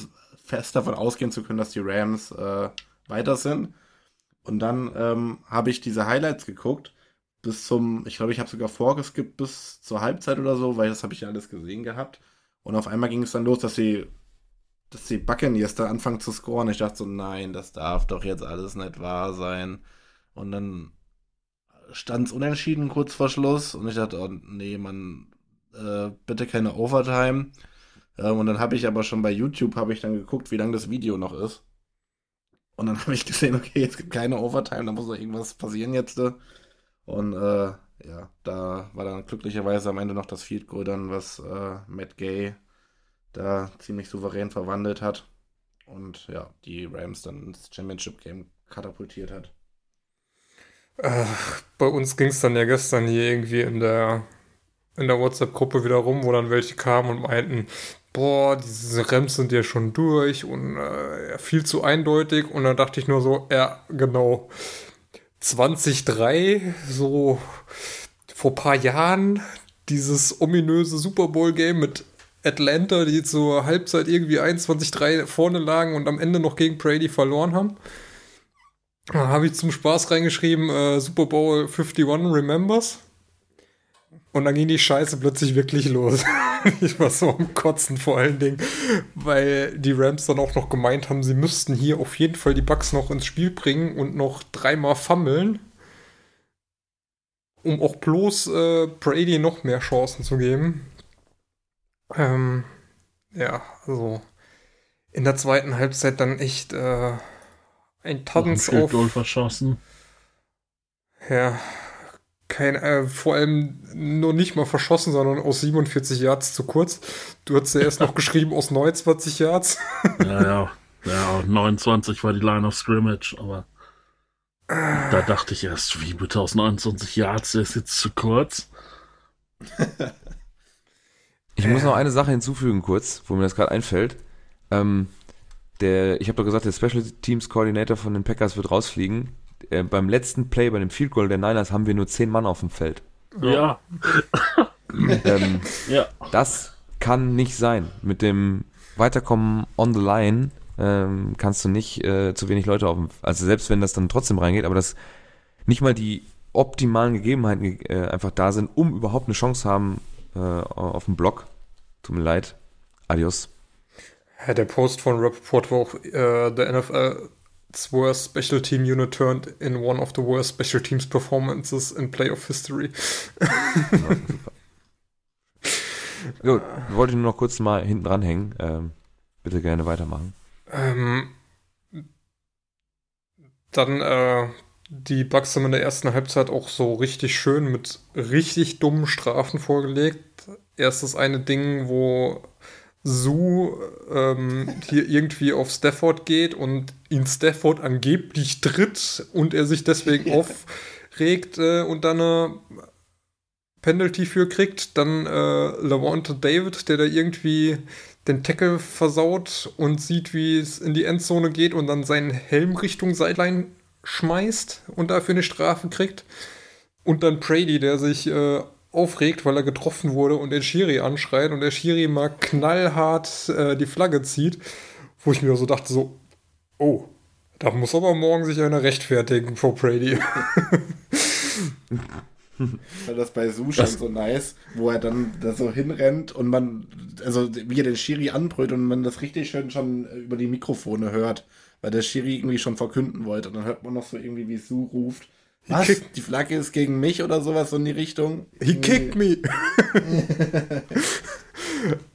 fest davon ausgehen zu können, dass die Rams äh, weiter sind. Und dann ähm, habe ich diese Highlights geguckt bis zum, ich glaube, ich habe sogar vorgeskippt bis zur Halbzeit oder so, weil das habe ich ja alles gesehen gehabt. Und auf einmal ging es dann los, dass sie, dass die Buccaneers dann anfangen zu scoren. Ich dachte so, nein, das darf doch jetzt alles nicht wahr sein. Und dann stand es unentschieden kurz vor Schluss und ich dachte, oh, nee, man, äh, bitte keine Overtime. Ähm, und dann habe ich aber schon bei YouTube habe ich dann geguckt, wie lang das Video noch ist. Und dann habe ich gesehen, okay, es gibt keine Overtime, da muss doch irgendwas passieren jetzt. Und äh, ja, da war dann glücklicherweise am Ende noch das Field Goal dann, was äh, Matt Gay da ziemlich souverän verwandelt hat. Und ja, die Rams dann ins Championship Game katapultiert hat. Äh, bei uns ging es dann ja gestern hier irgendwie in der, in der WhatsApp-Gruppe wieder rum, wo dann welche kamen und meinten, boah, diese Rams sind ja schon durch und äh, viel zu eindeutig. Und dann dachte ich nur so, ja, genau. 2003, so vor ein paar Jahren, dieses ominöse Super Bowl-Game mit Atlanta, die zur Halbzeit irgendwie 21-3 vorne lagen und am Ende noch gegen Brady verloren haben. Da habe ich zum Spaß reingeschrieben, äh, Super Bowl 51 Remembers. Und dann ging die Scheiße plötzlich wirklich los. ich war so am Kotzen vor allen Dingen, weil die Rams dann auch noch gemeint haben, sie müssten hier auf jeden Fall die Bucks noch ins Spiel bringen und noch dreimal fummeln, um auch bloß äh, Brady noch mehr Chancen zu geben. Ähm, ja, also in der zweiten Halbzeit dann echt äh, ein Tanz auf verschossen. ja, kein, äh, vor allem nur nicht mal verschossen, sondern aus 47 Yards zu kurz. Du hast ja erst noch geschrieben aus 29 Yards. Ja, ja. Ja, 29 war die Line of Scrimmage, aber da dachte ich erst, wie bitte aus 29 Yards, der ist jetzt zu kurz. Ich muss noch eine Sache hinzufügen kurz, wo mir das gerade einfällt. Ähm, der, ich habe doch gesagt, der Special Teams Coordinator von den Packers wird rausfliegen. Äh, beim letzten Play, bei dem Field Goal der Niners, haben wir nur zehn Mann auf dem Feld. Ja, ähm, ja. das kann nicht sein. Mit dem Weiterkommen on the line ähm, kannst du nicht äh, zu wenig Leute auf dem, also selbst wenn das dann trotzdem reingeht, aber das nicht mal die optimalen Gegebenheiten äh, einfach da sind, um überhaupt eine Chance haben, äh, auf dem Blog. Tut mir leid. Adios. Ja, der Post von Rappaport war auch äh, der NFL's worst Special Team Unit turned in one of the worst Special Teams Performances in Playoff History. Jo, wollte ich nur noch kurz mal hinten dranhängen. Ähm, bitte gerne weitermachen. Ähm, dann äh, die Bucks haben in der ersten Halbzeit auch so richtig schön mit richtig dummen Strafen vorgelegt. Erst das eine Ding, wo Sue ähm, hier irgendwie auf Stafford geht und ihn Stafford angeblich tritt und er sich deswegen aufregt äh, und dann eine Penalty für kriegt. Dann äh, Lavonte David, der da irgendwie den Tackle versaut und sieht, wie es in die Endzone geht und dann seinen Helm Richtung Sideline schmeißt und dafür eine Strafe kriegt. Und dann Brady, der sich äh, aufregt, weil er getroffen wurde und den Schiri anschreit und der Schiri mal knallhart äh, die Flagge zieht, wo ich mir so dachte, so, oh, da muss aber morgen sich einer rechtfertigen vor Brady. Fand das bei Su schon so nice, wo er dann da so hinrennt und man, also wie er den Schiri anbrüllt und man das richtig schön schon über die Mikrofone hört, weil der Schiri irgendwie schon verkünden wollte. Und dann hört man noch so irgendwie, wie Su ruft. Was? Die Flagge ist gegen mich oder sowas so in die Richtung? He kicked me.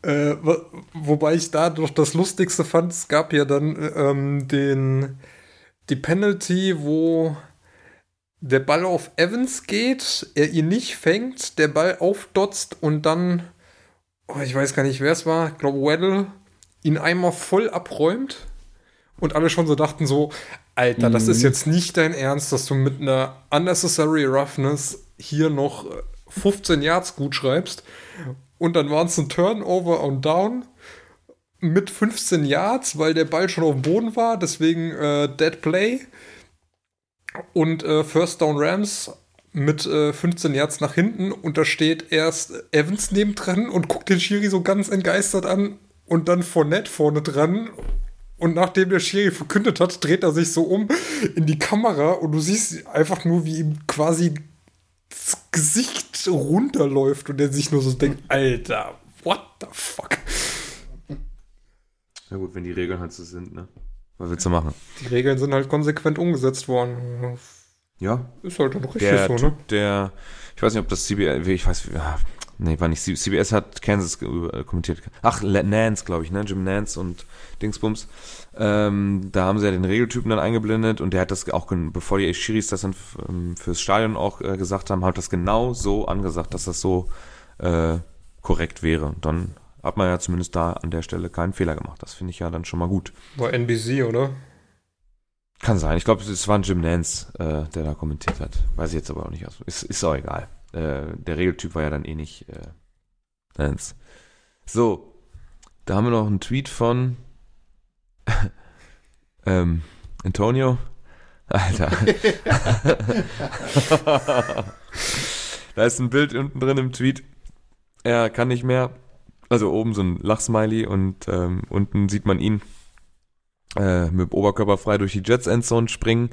äh, wo- wobei ich da doch das Lustigste fand, es gab ja dann ähm, den die Penalty, wo der Ball auf Evans geht, er ihn nicht fängt, der Ball aufdotzt und dann, oh, ich weiß gar nicht, wer es war, ich glaube Weddle, ihn einmal voll abräumt und alle schon so dachten so, Alter, das ist jetzt nicht dein Ernst, dass du mit einer unnecessary roughness hier noch äh, 15 Yards gut schreibst und dann waren es ein Turnover und Down mit 15 Yards, weil der Ball schon auf dem Boden war, deswegen äh, Dead Play und äh, First Down Rams mit äh, 15 Yards nach hinten und da steht erst Evans nebendran und guckt den Schiri so ganz entgeistert an und dann Fournette vorne dran und nachdem der Schiri verkündet hat, dreht er sich so um in die Kamera und du siehst einfach nur, wie ihm quasi das Gesicht runterläuft und er sich nur so denkt, Alter, what the fuck? Na gut, wenn die Regeln halt so sind, ne? Was willst du machen? Die Regeln sind halt konsequent umgesetzt worden. Ja, Ist halt dann richtig der so, ne? Typ, der, ich weiß nicht, ob das CBS, ich weiß, nee, war nicht, CBS hat Kansas äh, kommentiert. Ach, Nance, glaube ich, ne, Jim Nance und Dingsbums. Ähm, da haben sie ja den Regeltypen dann eingeblendet und der hat das auch, bevor die Schiris das dann ähm, fürs Stadion auch äh, gesagt haben, hat das genau so angesagt, dass das so äh, korrekt wäre. Dann hat man ja zumindest da an der Stelle keinen Fehler gemacht. Das finde ich ja dann schon mal gut. War NBC, oder? Kann sein. Ich glaube, es war ein Jim Nance, äh, der da kommentiert hat. Weiß ich jetzt aber auch nicht. aus- Ist, ist auch egal. Äh, der Regeltyp war ja dann eh nicht äh, Nance. So, da haben wir noch einen Tweet von ähm, Antonio. Alter. da ist ein Bild unten drin im Tweet. Er kann nicht mehr. Also oben so ein Lachsmiley und ähm, unten sieht man ihn äh, mit dem Oberkörper frei durch die Jets Endzone springen.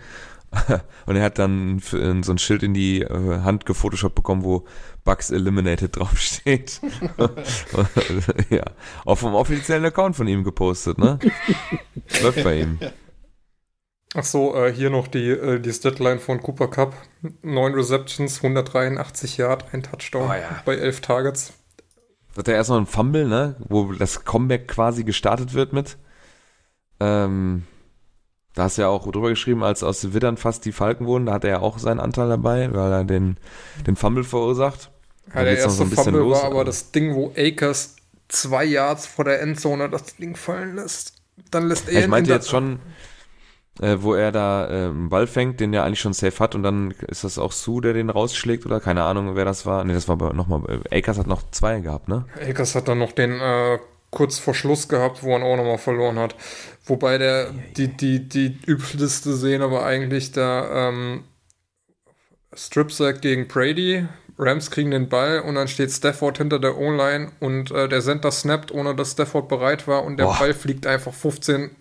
Und er hat dann äh, so ein Schild in die äh, Hand gefotoshoppt bekommen, wo Bugs Eliminated draufsteht. ja, auch vom offiziellen Account von ihm gepostet, ne? Läuft bei ihm. Ach so, äh, hier noch die, äh, die Statline von Cooper Cup. 9 Receptions, 183 Yard, ein Touchdown Oh ja. bei 11 Targets. Hat er erst noch ein Fumble, ne? Wo das Comeback quasi gestartet wird mit. Ähm, da hast du ja auch drüber geschrieben, als aus Widdern fast die Falken wurden, da hat er ja auch seinen Anteil dabei, weil er den, den Fumble verursacht. Ja, der erste ein bisschen Fumble los, war aber aber- das Ding, wo Akers zwei Yards vor der Endzone das Ding fallen lässt. Dann lässt er Ja, ich meinte in jetzt schon, äh, wo er da äh, einen Ball fängt, den der eigentlich schon safe hat und dann ist das auch Sue, der den rausschlägt oder keine Ahnung, wer das war. Nee, das war nochmal, Akers hat noch zwei gehabt, ne? Akers hat dann noch den äh, kurz vor Schluss gehabt, wo er ihn auch nochmal verloren hat. Wobei der, die, die, die üblichste Szene war eigentlich der ähm, Strip-Sack gegen Brady. Rams kriegen den Ball und dann steht Stafford hinter der O-Line und äh, der Center snappt, ohne dass Stafford bereit war und der Boah. Ball fliegt einfach 15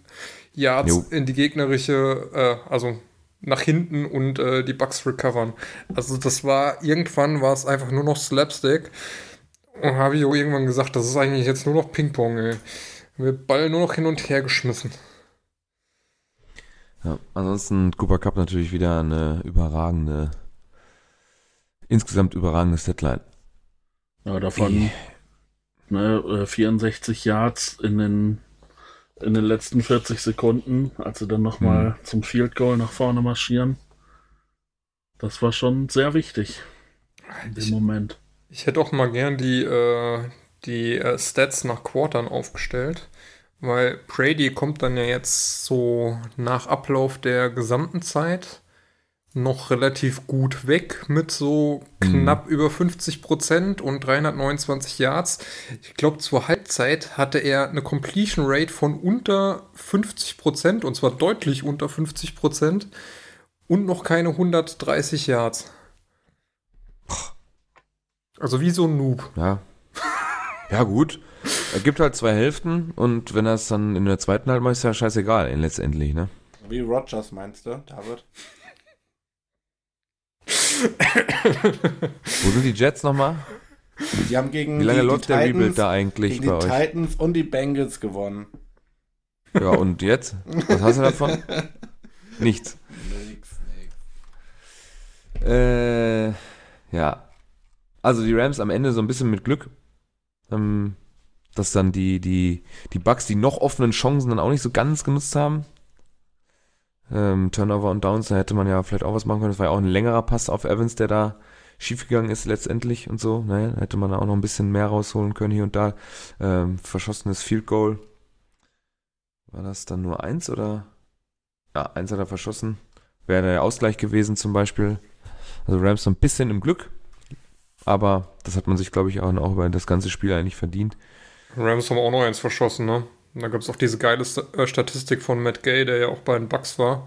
Yards Jo. in die gegnerische, äh, also nach hinten und äh, die Bucks recovern. Also das war, irgendwann war es einfach nur noch Slapstick. Und habe ich auch irgendwann gesagt, das ist eigentlich jetzt nur noch Ping-Pong, ey. Wir Ball nur noch hin und her geschmissen. Ja, ansonsten Cooper Cup natürlich wieder eine überragende, insgesamt überragende Setline. Ja, davon ne, 64 Yards in den, in den letzten 40 Sekunden, als sie dann nochmal Mhm. zum Field Goal nach vorne marschieren. Das war schon sehr wichtig in dem Moment. Ich hätte auch mal gern die, äh, die äh, Stats nach Quartern aufgestellt, weil Brady kommt dann ja jetzt so nach Ablauf der gesamten Zeit noch relativ gut weg mit so knapp über 50 Prozent und 329 Yards. Ich glaube, zur Halbzeit hatte er eine Completion Rate von unter 50 Prozent und zwar deutlich unter 50 Prozent und noch keine 130 Yards. Also wie so ein Noob. Ja. Ja, gut. Er gibt halt zwei Hälften und wenn er es dann in der zweiten halt macht, ist ja scheißegal, ey, letztendlich, ne? Wie Rogers meinst du, David? Wo sind die Jets nochmal? Die haben gegen Wie lange die, läuft die der Titans, Rebuild da eigentlich gegen bei die euch? Titans und die Bengals gewonnen. Ja, und jetzt? Was hast du davon? Nichts. Nix, nix. Äh, ja. Also die Rams am Ende so ein bisschen mit Glück. Ähm, dass dann die, die, die Bucks die noch offenen Chancen dann auch nicht so ganz genutzt haben. Ähm, Turnover und Downs, da hätte man ja vielleicht auch was machen können. Das war ja auch ein längerer Pass auf Evans, der da schiefgegangen ist letztendlich und so. Naja, da hätte man da auch noch ein bisschen mehr rausholen können hier und da. Ähm, verschossenes Field Goal. War das dann nur eins oder? Ja, eins hat er verschossen. Wäre der Ausgleich gewesen zum Beispiel. Also Rams so ein bisschen im Glück. Aber das hat man sich, glaube ich, auch noch über das ganze Spiel eigentlich verdient. Rams haben auch noch eins verschossen, ne? Und da gab es auch diese geile äh, Statistik von Matt Gay, der ja auch bei den Bucks war,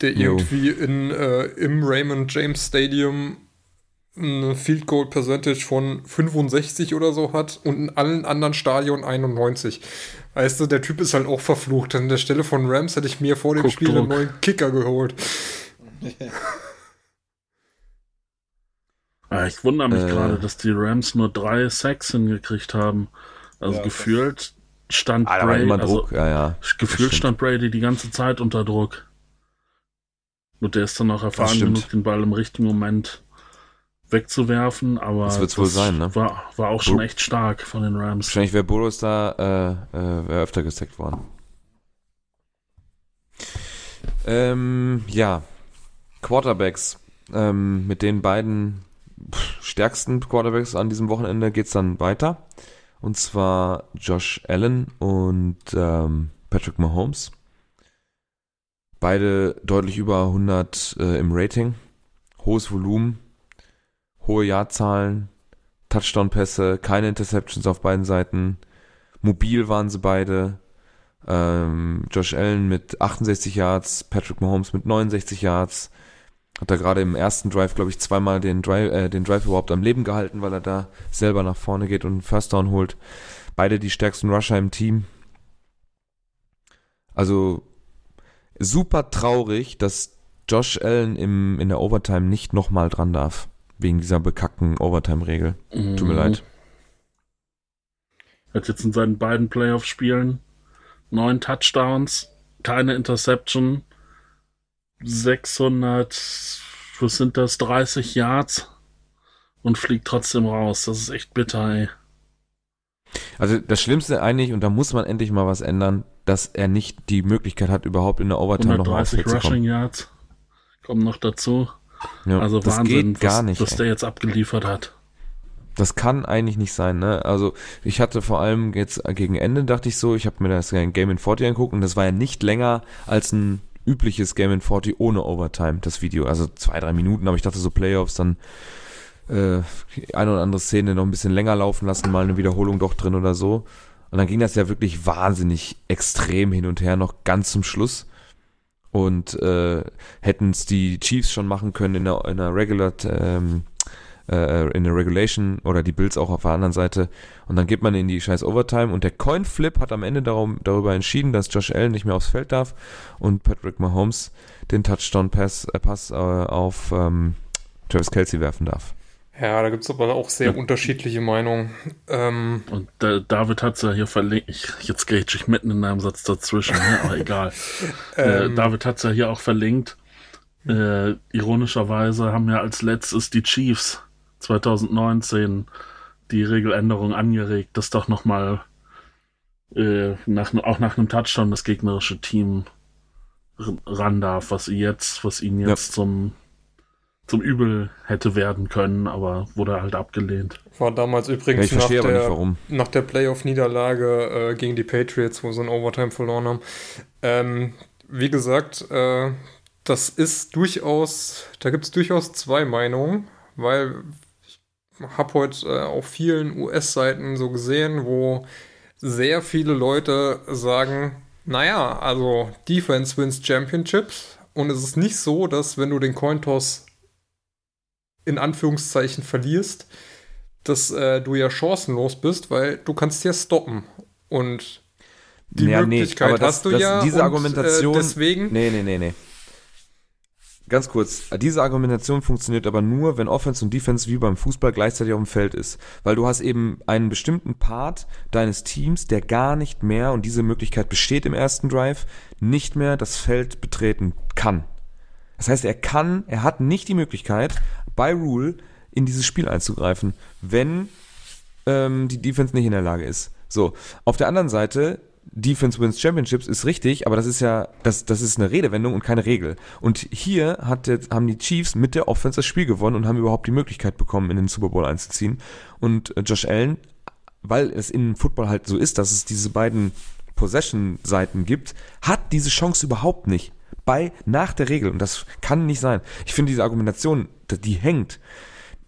der Jo. irgendwie in, äh, im Raymond James Stadium eine Field Goal Percentage von 65 oder so hat und in allen anderen Stadien 91. Weißt du, der Typ ist halt auch verflucht. An der Stelle von Rams hätte ich mir vor dem Guck, Spiel einen Druck. neuen Kicker geholt. Ja, ich wundere mich Äh. gerade, dass die Rams nur drei Sacks hingekriegt haben. Also Ja, gefühlt stand Ah, Brady, immer also Druck, ja, ja. gefühlt stand Brady die ganze Zeit unter Druck. Und der ist dann auch erfahren genug, den Ball im richtigen Moment wegzuwerfen, aber Das wird's wohl sein, ne? war, war auch schon Bur- echt stark von den Rams. Wahrscheinlich wäre Boros da äh, äh, wär öfter gesackt worden. Ähm, ja, Quarterbacks. Ähm, mit den beiden stärksten Quarterbacks an diesem Wochenende geht's dann weiter. Und zwar Josh Allen und ähm, Patrick Mahomes. Beide deutlich über 100 äh, im Rating. Hohes Volumen, hohe Jahrzahlen, Touchdown-Pässe, keine Interceptions auf beiden Seiten. Mobil waren sie beide. Ähm, Josh Allen mit 68 Yards, Patrick Mahomes mit 69 Yards. Hat er gerade im ersten Drive, glaube ich, zweimal den Drive, äh, den Drive überhaupt am Leben gehalten, weil er da selber nach vorne geht und einen First Down holt. Beide die stärksten Rusher im Team. Also super traurig, dass Josh Allen im, in der Overtime nicht nochmal dran darf. Wegen dieser bekackten Overtime-Regel. Tut mir Mhm. leid. Hat jetzt in seinen beiden Playoff-Spielen neun Touchdowns, keine Interception, 600, was sind das, 30 Yards und fliegt trotzdem raus. Das ist echt bitter, ey. Also das Schlimmste eigentlich, und da muss man endlich mal was ändern, dass er nicht die Möglichkeit hat, überhaupt in der Overtime nochmal aufs 130 Feld zu Rushing kommen. Yards kommen noch dazu. Ja, Also das Wahnsinn, geht gar was, nicht. was der jetzt abgeliefert hat. Das kann eigentlich nicht sein, ne? Also ich hatte vor allem jetzt gegen Ende, dachte ich so, ich habe mir das Game in 40 angeguckt und das war ja nicht länger als ein übliches Game in 40 ohne Overtime, das Video. Also zwei, drei Minuten, aber ich dachte so Playoffs, dann äh, eine oder andere Szene noch ein bisschen länger laufen lassen, mal eine Wiederholung doch drin oder so. Und dann ging das ja wirklich wahnsinnig extrem hin und her, noch ganz zum Schluss. Und äh, hätten es die Chiefs schon machen können in der, in der Regular, ähm, äh, in der Regulation oder die Bills auch auf der anderen Seite. Und dann geht man in die scheiß Overtime und der Coin Flip hat am Ende darum, darüber entschieden, dass Josh Allen nicht mehr aufs Feld darf und Patrick Mahomes den Touchdown Pass, äh, Pass äh, auf ähm, Travis Kelsey werfen darf. Ja, da gibt es aber auch sehr Ja. unterschiedliche Meinungen. Ähm, Und äh, David hat ja hier verlinkt. Ich, jetzt gehe ich mitten in einem Satz dazwischen, ne? aber egal. äh, ähm, David hat ja hier auch verlinkt. Äh, ironischerweise haben ja als letztes die Chiefs 2019 die Regeländerung angeregt, dass doch nochmal äh, nach, auch nach einem Touchdown das gegnerische Team ran darf, was sie jetzt, was ihnen Ja. jetzt zum, zum Übel hätte werden können, aber wurde halt abgelehnt. war damals Ja, übrigens ich verstehe nach, der, warum. nach der Playoff-Niederlage äh, gegen die Patriots, wo sie in Overtime verloren haben. Ähm, wie gesagt, äh, das ist durchaus, da gibt es durchaus zwei Meinungen, weil habe heute äh, auf vielen US-Seiten so gesehen, wo sehr viele Leute sagen, naja, also Defense wins Championships und es ist nicht so, dass wenn du den Cointoss in Anführungszeichen verlierst, dass äh, du ja chancenlos bist, weil du kannst ja stoppen. Und die Ja, nee, Möglichkeit aber das- hast du das- ja. diese und, Argumentation- Äh, deswegen. Nee, nee, nee, nee. Ganz kurz, diese Argumentation funktioniert aber nur, wenn Offense und Defense wie beim Fußball gleichzeitig auf dem Feld ist. Weil du hast eben einen bestimmten Part deines Teams, der gar nicht mehr, und diese Möglichkeit besteht im ersten Drive, nicht mehr das Feld betreten kann. Das heißt, er kann, er hat nicht die Möglichkeit, bei Rule in dieses Spiel einzugreifen, wenn ähm, die Defense nicht in der Lage ist. So, auf der anderen Seite, Defense wins Championships ist richtig, aber das ist ja, das, das ist eine Redewendung und keine Regel. Und hier hat jetzt, haben die Chiefs mit der Offense das Spiel gewonnen und haben überhaupt die Möglichkeit bekommen, in den Super Bowl einzuziehen. Und äh, Josh Allen, weil es in Football halt so ist, dass es diese beiden Possession-Seiten gibt, hat diese Chance überhaupt nicht. Bei, nach der Regel. Und das kann nicht sein. Ich finde diese Argumentation, die die hängt.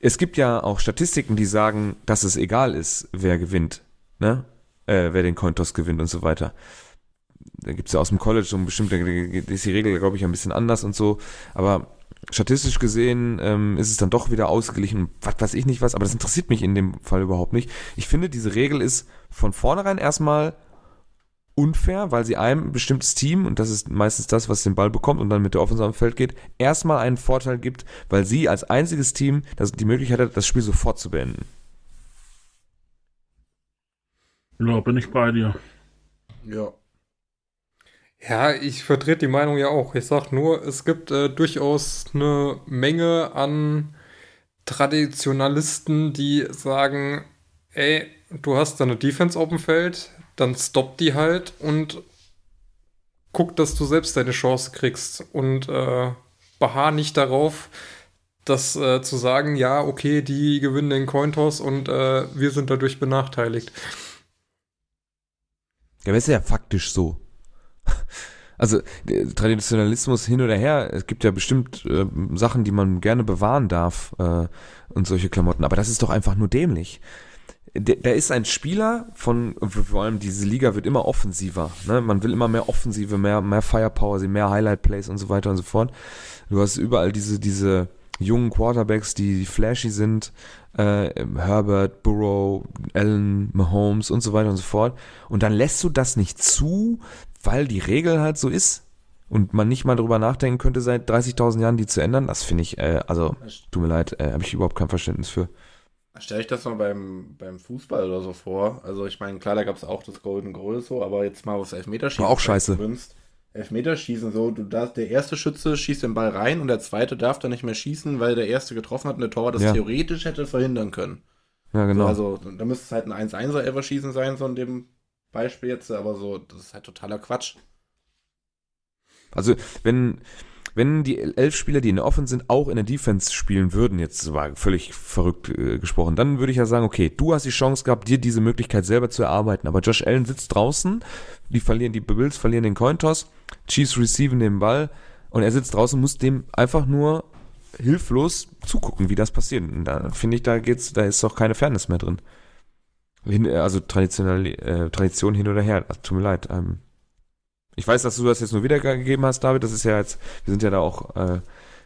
Es gibt ja auch Statistiken, die sagen, dass es egal ist, wer gewinnt. Ne? Äh, wer den Cointoss gewinnt und so weiter. Da gibt's ja aus dem College so ein bestimmte, ist die Regel, glaube ich, ein bisschen anders und so. Aber statistisch gesehen ähm, ist es dann doch wieder ausgeglichen, was weiß ich nicht was, aber das interessiert mich in dem Fall überhaupt nicht. Ich finde, diese Regel ist von vornherein erstmal unfair, weil sie einem bestimmtes Team, und das ist meistens das, was den Ball bekommt und dann mit der Offensive am Feld geht, erstmal einen Vorteil gibt, weil sie als einziges Team das die Möglichkeit hat, das Spiel sofort zu beenden. Ja, bin ich bei dir. Ja. Ja, ich vertrete die Meinung ja auch. Ich sag nur, es gibt äh, durchaus eine Menge an Traditionalisten, die sagen, ey, du hast da eine Defense auf dem Feld, dann stopp die halt und guck, dass du selbst deine Chance kriegst und äh, beharr nicht darauf, das äh, zu sagen, ja, okay, die gewinnen den Cointoss und äh, wir sind dadurch benachteiligt. Ja, aber ist ja faktisch so. Also Traditionalismus hin oder her, es gibt ja bestimmt äh, Sachen, die man gerne bewahren darf äh, und solche Klamotten, aber das ist doch einfach nur dämlich. Der, der ist ein Spieler von, vor allem diese Liga wird immer offensiver. Ne? Man will immer mehr Offensive, mehr, mehr Firepower, mehr Highlight Plays und so weiter und so fort. Du hast überall diese, diese jungen Quarterbacks, die, flashy sind, äh, Herbert, Burrow, Allen, Mahomes und so weiter und so fort. Und dann lässt du das nicht zu, weil die Regel halt so ist und man nicht mal drüber nachdenken könnte, seit 30.000 Jahren die zu ändern. Das finde ich, äh, also, tut mir leid, äh, habe ich überhaupt kein Verständnis für. Stell ich das mal beim, beim Fußball oder so vor. Also ich meine, klar, da gab es auch das Golden Goal so, aber jetzt mal aufs Elfmeterschießen. War auch scheiße. gewünscht. Elfmeterschießen so, du darfst, der erste Schütze schießt den Ball rein und der zweite darf dann nicht mehr schießen, weil der erste getroffen hat und der Torwart das Ja. theoretisch hätte verhindern können. Ja, genau. So, also da müsste es halt ein 1-1er Everschießen sein, so in dem Beispiel jetzt, aber so, das ist halt totaler Quatsch. Also, wenn, wenn die elf Spieler, die in der Offense sind, auch in der Defense spielen würden, jetzt war völlig verrückt äh, gesprochen, dann würde ich ja sagen, okay, du hast die Chance gehabt, dir diese Möglichkeit selber zu erarbeiten. Aber Josh Allen sitzt draußen, die verlieren, die Bills verlieren den Cointoss, Chiefs receiven den Ball und er sitzt draußen, muss dem einfach nur hilflos zugucken, wie das passiert. Und da finde ich, da geht's, da ist doch keine Fairness mehr drin. Äh, also traditionell, äh, Tradition hin oder her. Tut mir leid. Ähm, ich weiß, dass du das jetzt nur wiedergegeben hast, David. Das ist ja jetzt, wir sind ja da auch äh,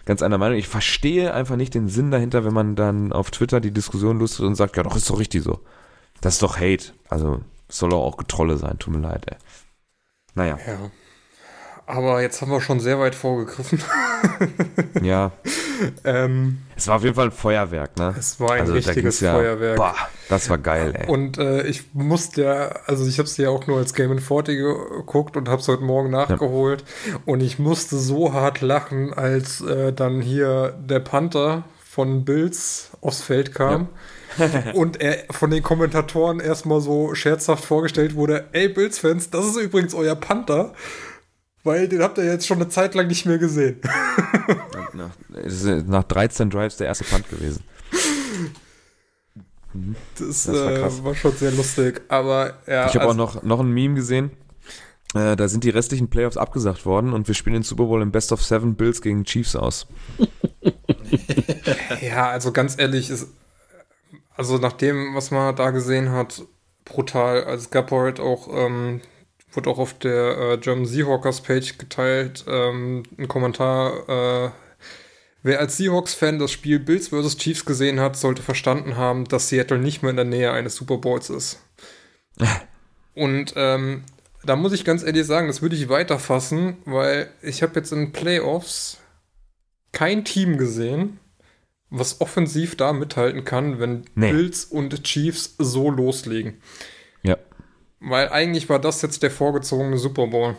ganz einer Meinung. Ich verstehe einfach nicht den Sinn dahinter, wenn man dann auf Twitter die Diskussion lustet und sagt, ja doch, ist doch richtig so. Das ist doch Hate. Also soll auch Getrolle sein. Tut mir leid, ey. Naja, Ja. Aber jetzt haben wir schon sehr weit vorgegriffen. ja. ähm, Es war auf jeden Fall ein Feuerwerk, ne? es war ein Also richtiges ja, Feuerwerk. Boah, das war geil, ey. Und äh, ich musste ja, also ich habe es ja auch nur als Game 40 geguckt und habe es heute Morgen nachgeholt. Und ich musste so hart lachen, als äh, dann hier der Panther von Bills aufs Feld kam. und er von den Kommentatoren erstmal so scherzhaft vorgestellt wurde, ey Bills-Fans, das ist übrigens euer Panther. Weil den habt ihr jetzt schon eine Zeit lang nicht mehr gesehen. nach, nach 13 Drives der erste Punt gewesen. Das, Das war äh, war schon sehr lustig. Aber ja, Ich habe also- auch noch, noch ein Meme gesehen. Äh, da sind die restlichen Playoffs abgesagt worden und wir spielen den Super Bowl im Best of Seven Bills gegen Chiefs aus. Ja, also ganz ehrlich, ist, also nach dem, was man da gesehen hat, brutal. Also es gab heute auch, ähm, wurde auch auf der äh, German Seahawkers Page geteilt, ähm, ein Kommentar, äh, wer als Seahawks-Fan das Spiel Bills vs. Chiefs gesehen hat, sollte verstanden haben, dass Seattle nicht mehr in der Nähe eines Super Bowls ist. Und ähm, da muss ich ganz ehrlich sagen, das würde ich weiterfassen, weil ich habe jetzt in Playoffs kein Team gesehen, was offensiv da mithalten kann, wenn Nee. Bills und Chiefs so loslegen. Weil eigentlich war das jetzt der vorgezogene Super Bowl.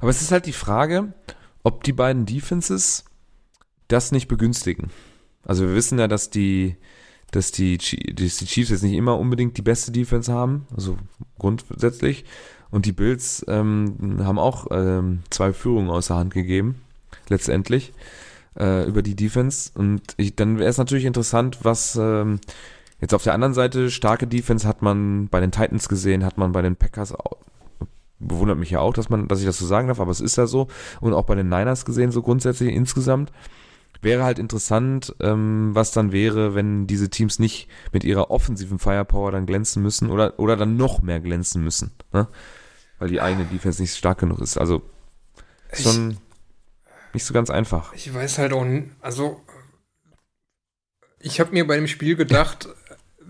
Aber es ist halt die Frage, ob die beiden Defenses das nicht begünstigen. Also wir wissen ja, dass die, dass die, dass die Chiefs jetzt nicht immer unbedingt die beste Defense haben, also grundsätzlich. Und die Bills ähm, haben auch ähm, zwei Führungen außer Hand gegeben, letztendlich, äh, über die Defense. Und ich, dann wäre es natürlich interessant, was ähm, jetzt auf der anderen Seite starke Defense hat man bei den Titans gesehen, hat man bei den Packers auch, bewundert mich ja auch, dass man, dass ich das so sagen darf, aber es ist ja so. Und auch bei den Niners gesehen, so grundsätzlich insgesamt. Wäre halt interessant, ähm, was dann wäre, wenn diese Teams nicht mit ihrer offensiven Firepower dann glänzen müssen oder, oder dann noch mehr glänzen müssen. Ne? Weil die eigene Defense nicht stark genug ist. Also ist schon nicht so ganz einfach. Ich weiß halt auch, also ich habe mir bei dem Spiel gedacht,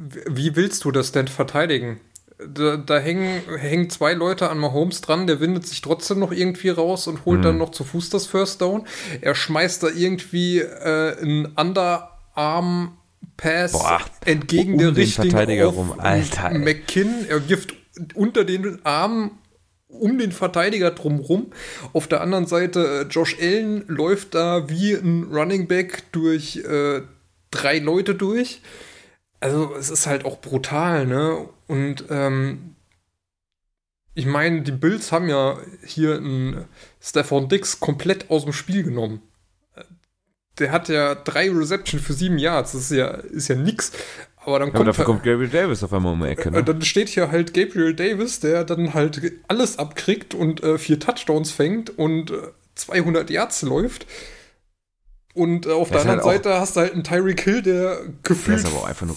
wie willst du das denn verteidigen? Da, da hängen, hängen zwei Leute an Mahomes dran, der windet sich trotzdem noch irgendwie raus und holt Mhm. dann noch zu Fuß das First Down. Er schmeißt da irgendwie äh, einen Underarm-Pass Boah, entgegen um der den Richtung Verteidiger rum. Alter, ey. McKinn. Er wirft unter den Arm um den Verteidiger drumrum. Auf der anderen Seite, äh, Josh Allen läuft da wie ein Running Back durch äh, drei Leute durch. Also es ist halt auch brutal, ne? Und ähm, ich meine, die Bills haben ja hier einen Stefan Dix komplett aus dem Spiel genommen. Der hat ja drei Reception für sieben Yards. Das ist ja, ist ja nix. Aber dann kommt, dafür halt- kommt Gabriel Davis auf einmal um die Ecke. äh, Ne? Dann steht hier halt Gabriel Davis, der dann halt alles abkriegt und äh, vier Touchdowns fängt und äh, 200 Yards läuft. Und äh, auf Der der ist anderen halt Seite hast du halt einen Tyreek Hill, der Der gefühlt nur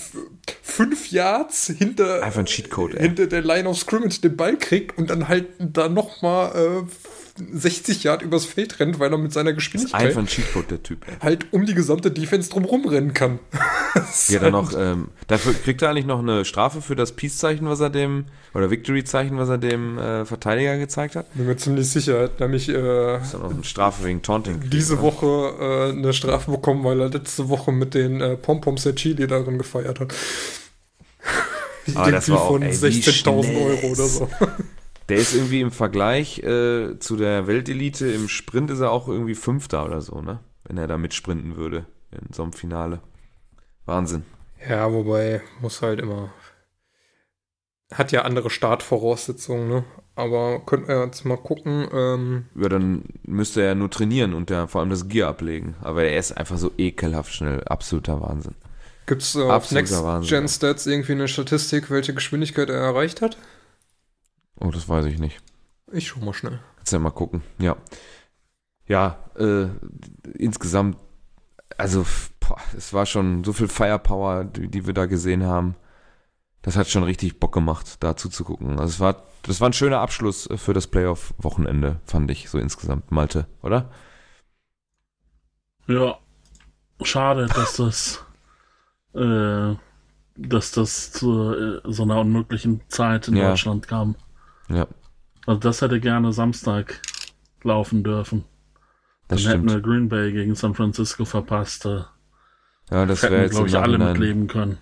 fünf Yards hinter, einfach ein Cheatcode, ey. hinter der Line of Scrimmage den Ball kriegt und dann halt da nochmal äh, 60 Yard übers Feld rennt, weil er mit seiner Geschwindigkeit Einfach ein Cheatcode, der Typ, ey. halt um die gesamte Defense drumrum rennen kann. Ja, dann noch, ähm, dafür kriegt er eigentlich noch eine Strafe für das Peace-Zeichen, was er dem, oder Victory-Zeichen, was er dem äh, Verteidiger gezeigt hat. bin mir ziemlich sicher, er hat nämlich äh, Ist dann noch eine Strafe wegen Taunting. diese ne? Woche äh, eine Strafe bekommen, weil er letzte Woche mit den äh, Pompoms der Chili darin gefeiert hat. Irgendwie war auch, von ey, wie 16.000 schnell Euro oder so. Der ist irgendwie im Vergleich äh, zu der Weltelite im Sprint ist er auch irgendwie Fünfter oder so, ne? Wenn er da mitsprinten würde in so einem Finale. Wahnsinn. Ja, wobei muss halt immer. Hat ja andere Startvoraussetzungen, ne? Aber könnten wir jetzt mal gucken. Ähm, Ja, dann müsste er nur trainieren und der, vor allem das Gear ablegen. Aber er ist einfach so ekelhaft schnell. Absoluter Wahnsinn. Gibt es äh, auf Next Wahnsinn, Gen ja. Stats irgendwie eine Statistik, welche Geschwindigkeit er erreicht hat? Oh, das weiß ich nicht. Ich schau mal schnell. Kannst ja mal gucken. Ja. Ja, äh, insgesamt, also, boah, es war schon so viel Firepower, die, die wir da gesehen haben. Das hat schon richtig Bock gemacht, da zuzugucken. Also es war, das war ein schöner Abschluss für das Playoff-Wochenende, fand ich so insgesamt, Malte, oder? Ja, schade, dass das, äh, dass das zu äh, so einer unmöglichen Zeit in Ja. Deutschland kam. Ja. Also das hätte gerne Samstag laufen dürfen. Dann Das hätten stimmt. wir Green Bay gegen San Francisco verpasst. Ja, das wäre hätten, jetzt glaube ich, alle mitleben können.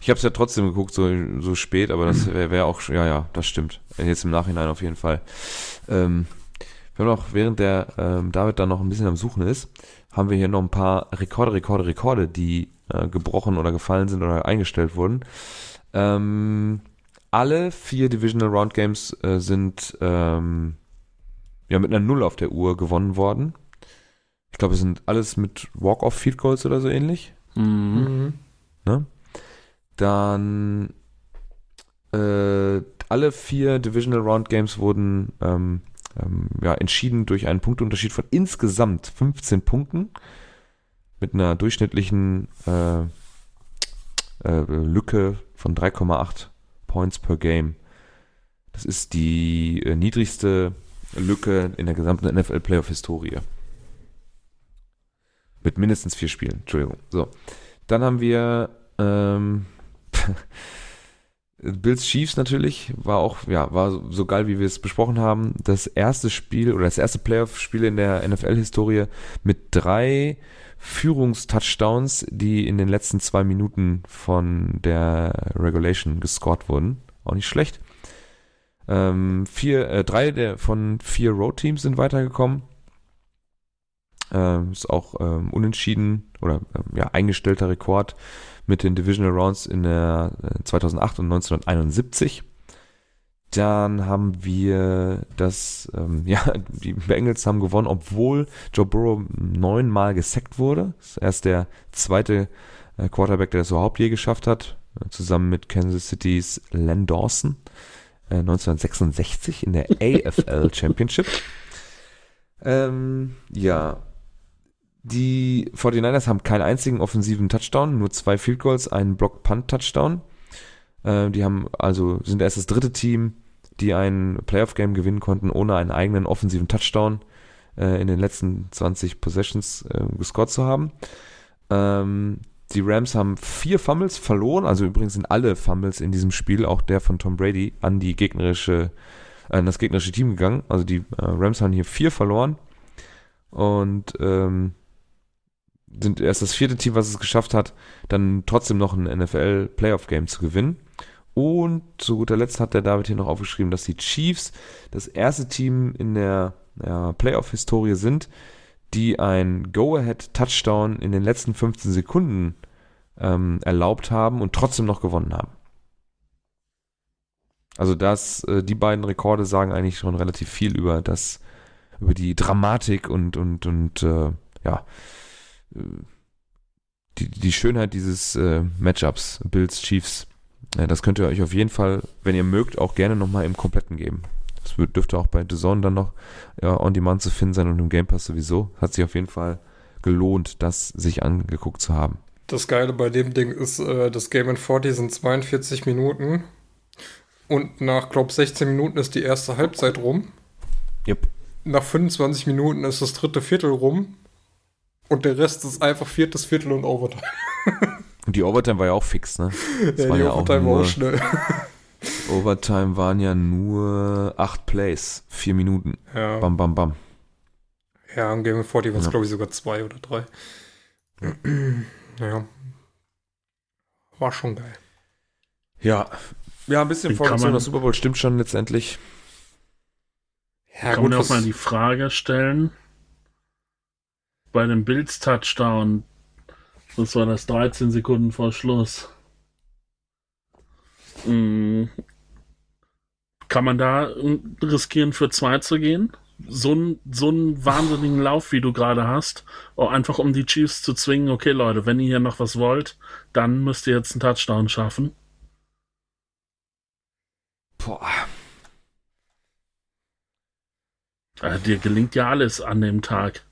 Ich habe es ja trotzdem geguckt, so, so spät, aber das wäre wär auch, ja, ja, das stimmt. Jetzt im Nachhinein auf jeden Fall. Ähm, wir haben noch, während der ähm, David da noch ein bisschen am Suchen ist, haben wir hier noch ein paar Rekorde, Rekorde, Rekorde, die äh, gebrochen oder gefallen sind oder eingestellt wurden. Ähm, alle vier Divisional Round Games äh, sind ähm, ja mit einer Null auf der Uhr gewonnen worden. Ich glaube, es sind alles mit Walk-off Field Goals oder so ähnlich. Mhm. Mhm. Dann äh, alle vier Divisional Round Games wurden ähm, ähm, ja, entschieden durch einen Punktunterschied von insgesamt 15 Punkten mit einer durchschnittlichen äh, äh, Lücke von 3,8 Points per Game. Das ist die äh, niedrigste Lücke in der gesamten NFL Playoff Historie. Mit mindestens vier Spielen, Entschuldigung. So. Dann haben wir ähm, Bills Chiefs natürlich, war auch, ja, war so, so geil, wie wir es besprochen haben. Das erste Spiel oder das erste Playoff-Spiel in der NFL-Historie mit drei Führungstouchdowns, die in den letzten zwei Minuten von der Regulation gescored wurden. Auch nicht schlecht. Ähm, vier, äh, drei der, von vier Road-Teams sind weitergekommen. Ähm, ist auch ähm, unentschieden oder ähm, ja, eingestellter Rekord mit den Divisional Rounds in der äh, 2008 und 1971. Dann haben wir das, ähm, ja, die Bengals haben gewonnen, obwohl Joe Burrow neunmal gesackt wurde. Das ist erst der zweite äh, Quarterback, der das überhaupt je geschafft hat, äh, zusammen mit Kansas City's Len Dawson äh, 1966 in der AFL Championship. Ähm, ja, die 49ers haben keinen einzigen offensiven Touchdown, nur zwei Field Goals, einen Block-Punt-Touchdown. Äh, die haben also sind erst das dritte Team, die ein Playoff-Game gewinnen konnten, ohne einen eigenen offensiven Touchdown äh, in den letzten 20 Possessions äh, gescored zu haben. Ähm, die Rams haben vier Fumbles verloren, also übrigens sind alle Fumbles in diesem Spiel, auch der von Tom Brady, an die gegnerische, an das gegnerische Team gegangen. Also die äh, Rams haben hier vier verloren und ähm, sind erst das vierte Team, was es geschafft hat, dann trotzdem noch ein NFL Playoff Game zu gewinnen. Und zu guter Letzt hat der David hier noch aufgeschrieben, dass die Chiefs das erste Team in der ja, Playoff-Historie sind, die ein Go-Ahead-Touchdown in den letzten 15 Sekunden ähm, erlaubt haben und trotzdem noch gewonnen haben. Also das, äh, die beiden Rekorde sagen eigentlich schon relativ viel über das, über die Dramatik und und und äh, ja äh, die, die Schönheit dieses äh, Matchups Bills Chiefs. Das könnt ihr euch auf jeden Fall, wenn ihr mögt, auch gerne nochmal im Kompletten geben. Das dürfte auch bei The Zone dann noch ja, on demand zu finden sein und im Game Pass sowieso. Hat sich auf jeden Fall gelohnt, das sich angeguckt zu haben. Das Geile bei dem Ding ist, äh, das Game in 40 sind 42 Minuten. Und nach, glaub 16 Minuten ist die erste Halbzeit rum. Yep. Nach 25 Minuten ist das dritte Viertel rum. Und der Rest ist einfach viertes Viertel und Overtime. Und die Overtime war ja auch fix, ne? Das Ja, war die ja auch Overtime war nur, auch schnell. Overtime waren ja nur acht Plays, vier Minuten. Ja, Bam, bam, bam. ja im Game in 40 waren es, Ja. glaube ich, sogar zwei oder drei. Ja. War schon geil. Ja. Ja, ein bisschen man- das Super Bowl stimmt schon letztendlich. Ja, Kann man auch mal die Frage stellen, bei dem Bills Touchdown, das war das 13 Sekunden vor Schluss. Mm, Kann man da riskieren, für zwei zu gehen? So einen so einen wahnsinnigen Lauf, wie du gerade hast, auch einfach um die Chiefs zu zwingen, okay Leute, wenn ihr hier noch was wollt, dann müsst ihr jetzt einen Touchdown schaffen. Boah. Äh, dir gelingt ja alles an dem Tag.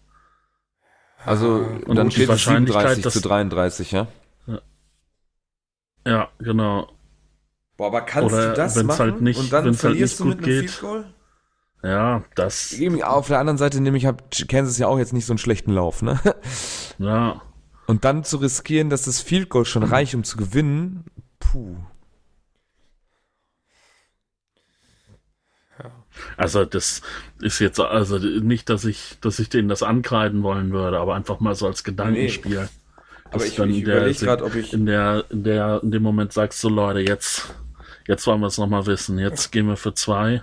Also, Und dann steht es Wahrscheinlichkeit, 37 dass- zu 33, ja? Ja, genau. Boah, aber kannst Oder du das wenn's machen halt nicht- und dann wenn's halt verlierst nicht du gut mit einem geht. Field Goal? Ja, das. Auf der anderen Seite nämlich hat Kansas ja auch jetzt nicht so einen schlechten Lauf, ne? Ja. Und dann zu riskieren, dass das Field Goal schon reicht, um zu gewinnen, puh. Also das ist jetzt also nicht, dass ich, dass ich denen das ankreiden wollen würde, aber einfach mal so als Gedankenspiel. Aber Dass ich, dann ich der- überlege gerade, ob ich. in der, in der, in dem Moment sagst du, Leute, jetzt, jetzt wollen wir es nochmal wissen. Jetzt gehen wir für zwei.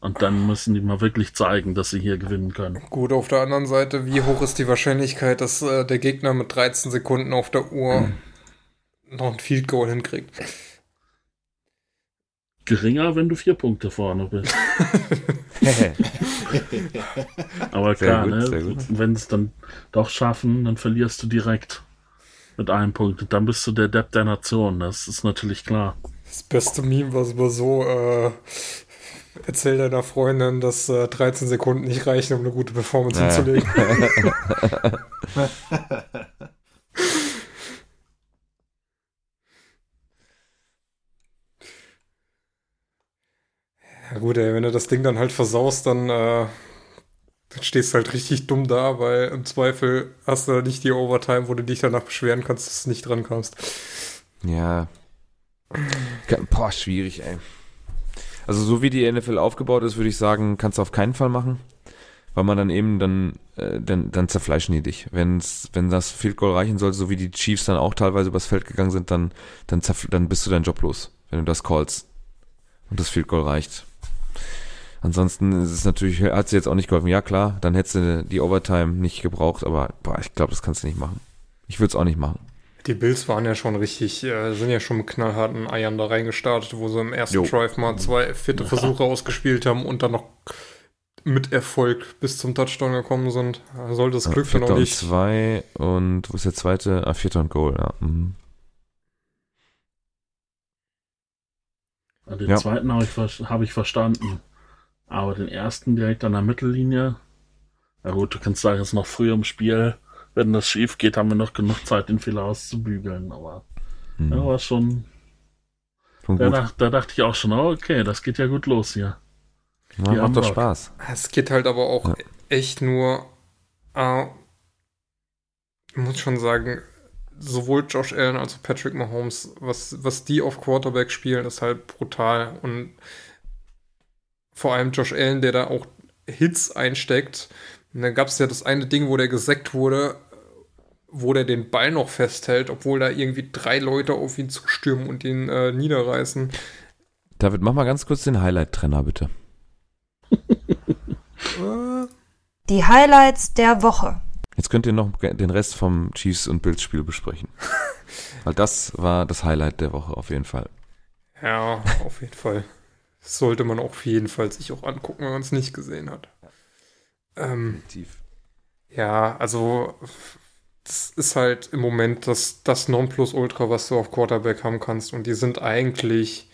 Und dann müssen die mal wirklich zeigen, dass sie hier gewinnen können. Gut, auf der anderen Seite, wie hoch ist die Wahrscheinlichkeit, dass äh, der Gegner mit 13 Sekunden auf der Uhr noch ein Field Goal hinkriegt? Geringer, wenn du vier Punkte vorne bist. Aber Sehr klar, gut, ne? wenn es dann doch schaffen, dann verlierst du direkt mit einem Punkt. Und dann bist du der Depp der Nation. Das ist natürlich klar. Das beste Meme war aber so, äh, erzähl deiner Freundin, dass äh, 13 Sekunden nicht reichen, um eine gute Performance Ja. hinzulegen. ja gut, ey, wenn du das Ding dann halt versaust, dann, äh, dann stehst du halt richtig dumm da, weil im Zweifel hast du nicht die Overtime, wo du dich danach beschweren kannst, dass du nicht dran kamst. Ja. Boah, schwierig, ey. Also so wie die NFL aufgebaut ist, würde ich sagen, kannst du auf keinen Fall machen. Weil man dann eben dann, äh, dann, dann zerfleischen die dich. Wenn's, wenn das Field Goal reichen sollte, so wie die Chiefs dann auch teilweise übers Feld gegangen sind, dann, dann, dann bist du deinen Job los, wenn du das callst. Und das Field Goal reicht. Ansonsten ist es natürlich, hat sie jetzt auch nicht geholfen. Ja, klar, dann hättest du die Overtime nicht gebraucht, aber boah, ich glaube, das kannst du nicht machen. Ich würde es auch nicht machen. Die Bills waren ja schon richtig, äh, sind ja schon mit knallharten Eiern da reingestartet, wo sie im ersten Jo. Drive mal zwei vierte Versuche ausgespielt haben und dann noch mit Erfolg bis zum Touchdown gekommen sind. Sollte das Glück dann auch und nicht. zwei und wo ist der zweite? Ah, vierter und Goal, ja. Mhm. Den Ja. zweiten habe ich, hab ich verstanden. Aber den ersten direkt an der Mittellinie. Na gut, du kannst sagen, es ist noch früh im Spiel. Wenn das schief geht, haben wir noch genug Zeit, den Fehler auszubügeln. Aber Mhm. ja, war schon. Da, gut. dach, da dachte ich auch schon, oh, okay, das geht ja gut los hier. Ja, macht doch. Spaß. Es geht halt aber auch Ja. echt nur, äh, ich muss schon sagen, sowohl Josh Allen als auch Patrick Mahomes, was, was die auf Quarterback spielen, ist halt brutal. Und vor allem Josh Allen, der da auch Hits einsteckt. Und dann gab es ja das eine Ding, wo der gesackt wurde, wo der den Ball noch festhält, obwohl da irgendwie drei Leute auf ihn zustürmen und ihn äh, niederreißen. David, mach mal ganz kurz den Highlight-Trenner, bitte. Die Highlights der Woche. Jetzt könnt ihr noch den Rest vom Chiefs- und Bills-Spiel besprechen. Weil das war das Highlight der Woche auf jeden Fall. Ja, auf jeden Fall. Sollte man auf jeden Fall sich auch angucken, wenn man es nicht gesehen hat. Ähm, Tief. ja, also das ist halt im Moment das, das Nonplusultra, was du auf Quarterback haben kannst. Und die sind eigentlich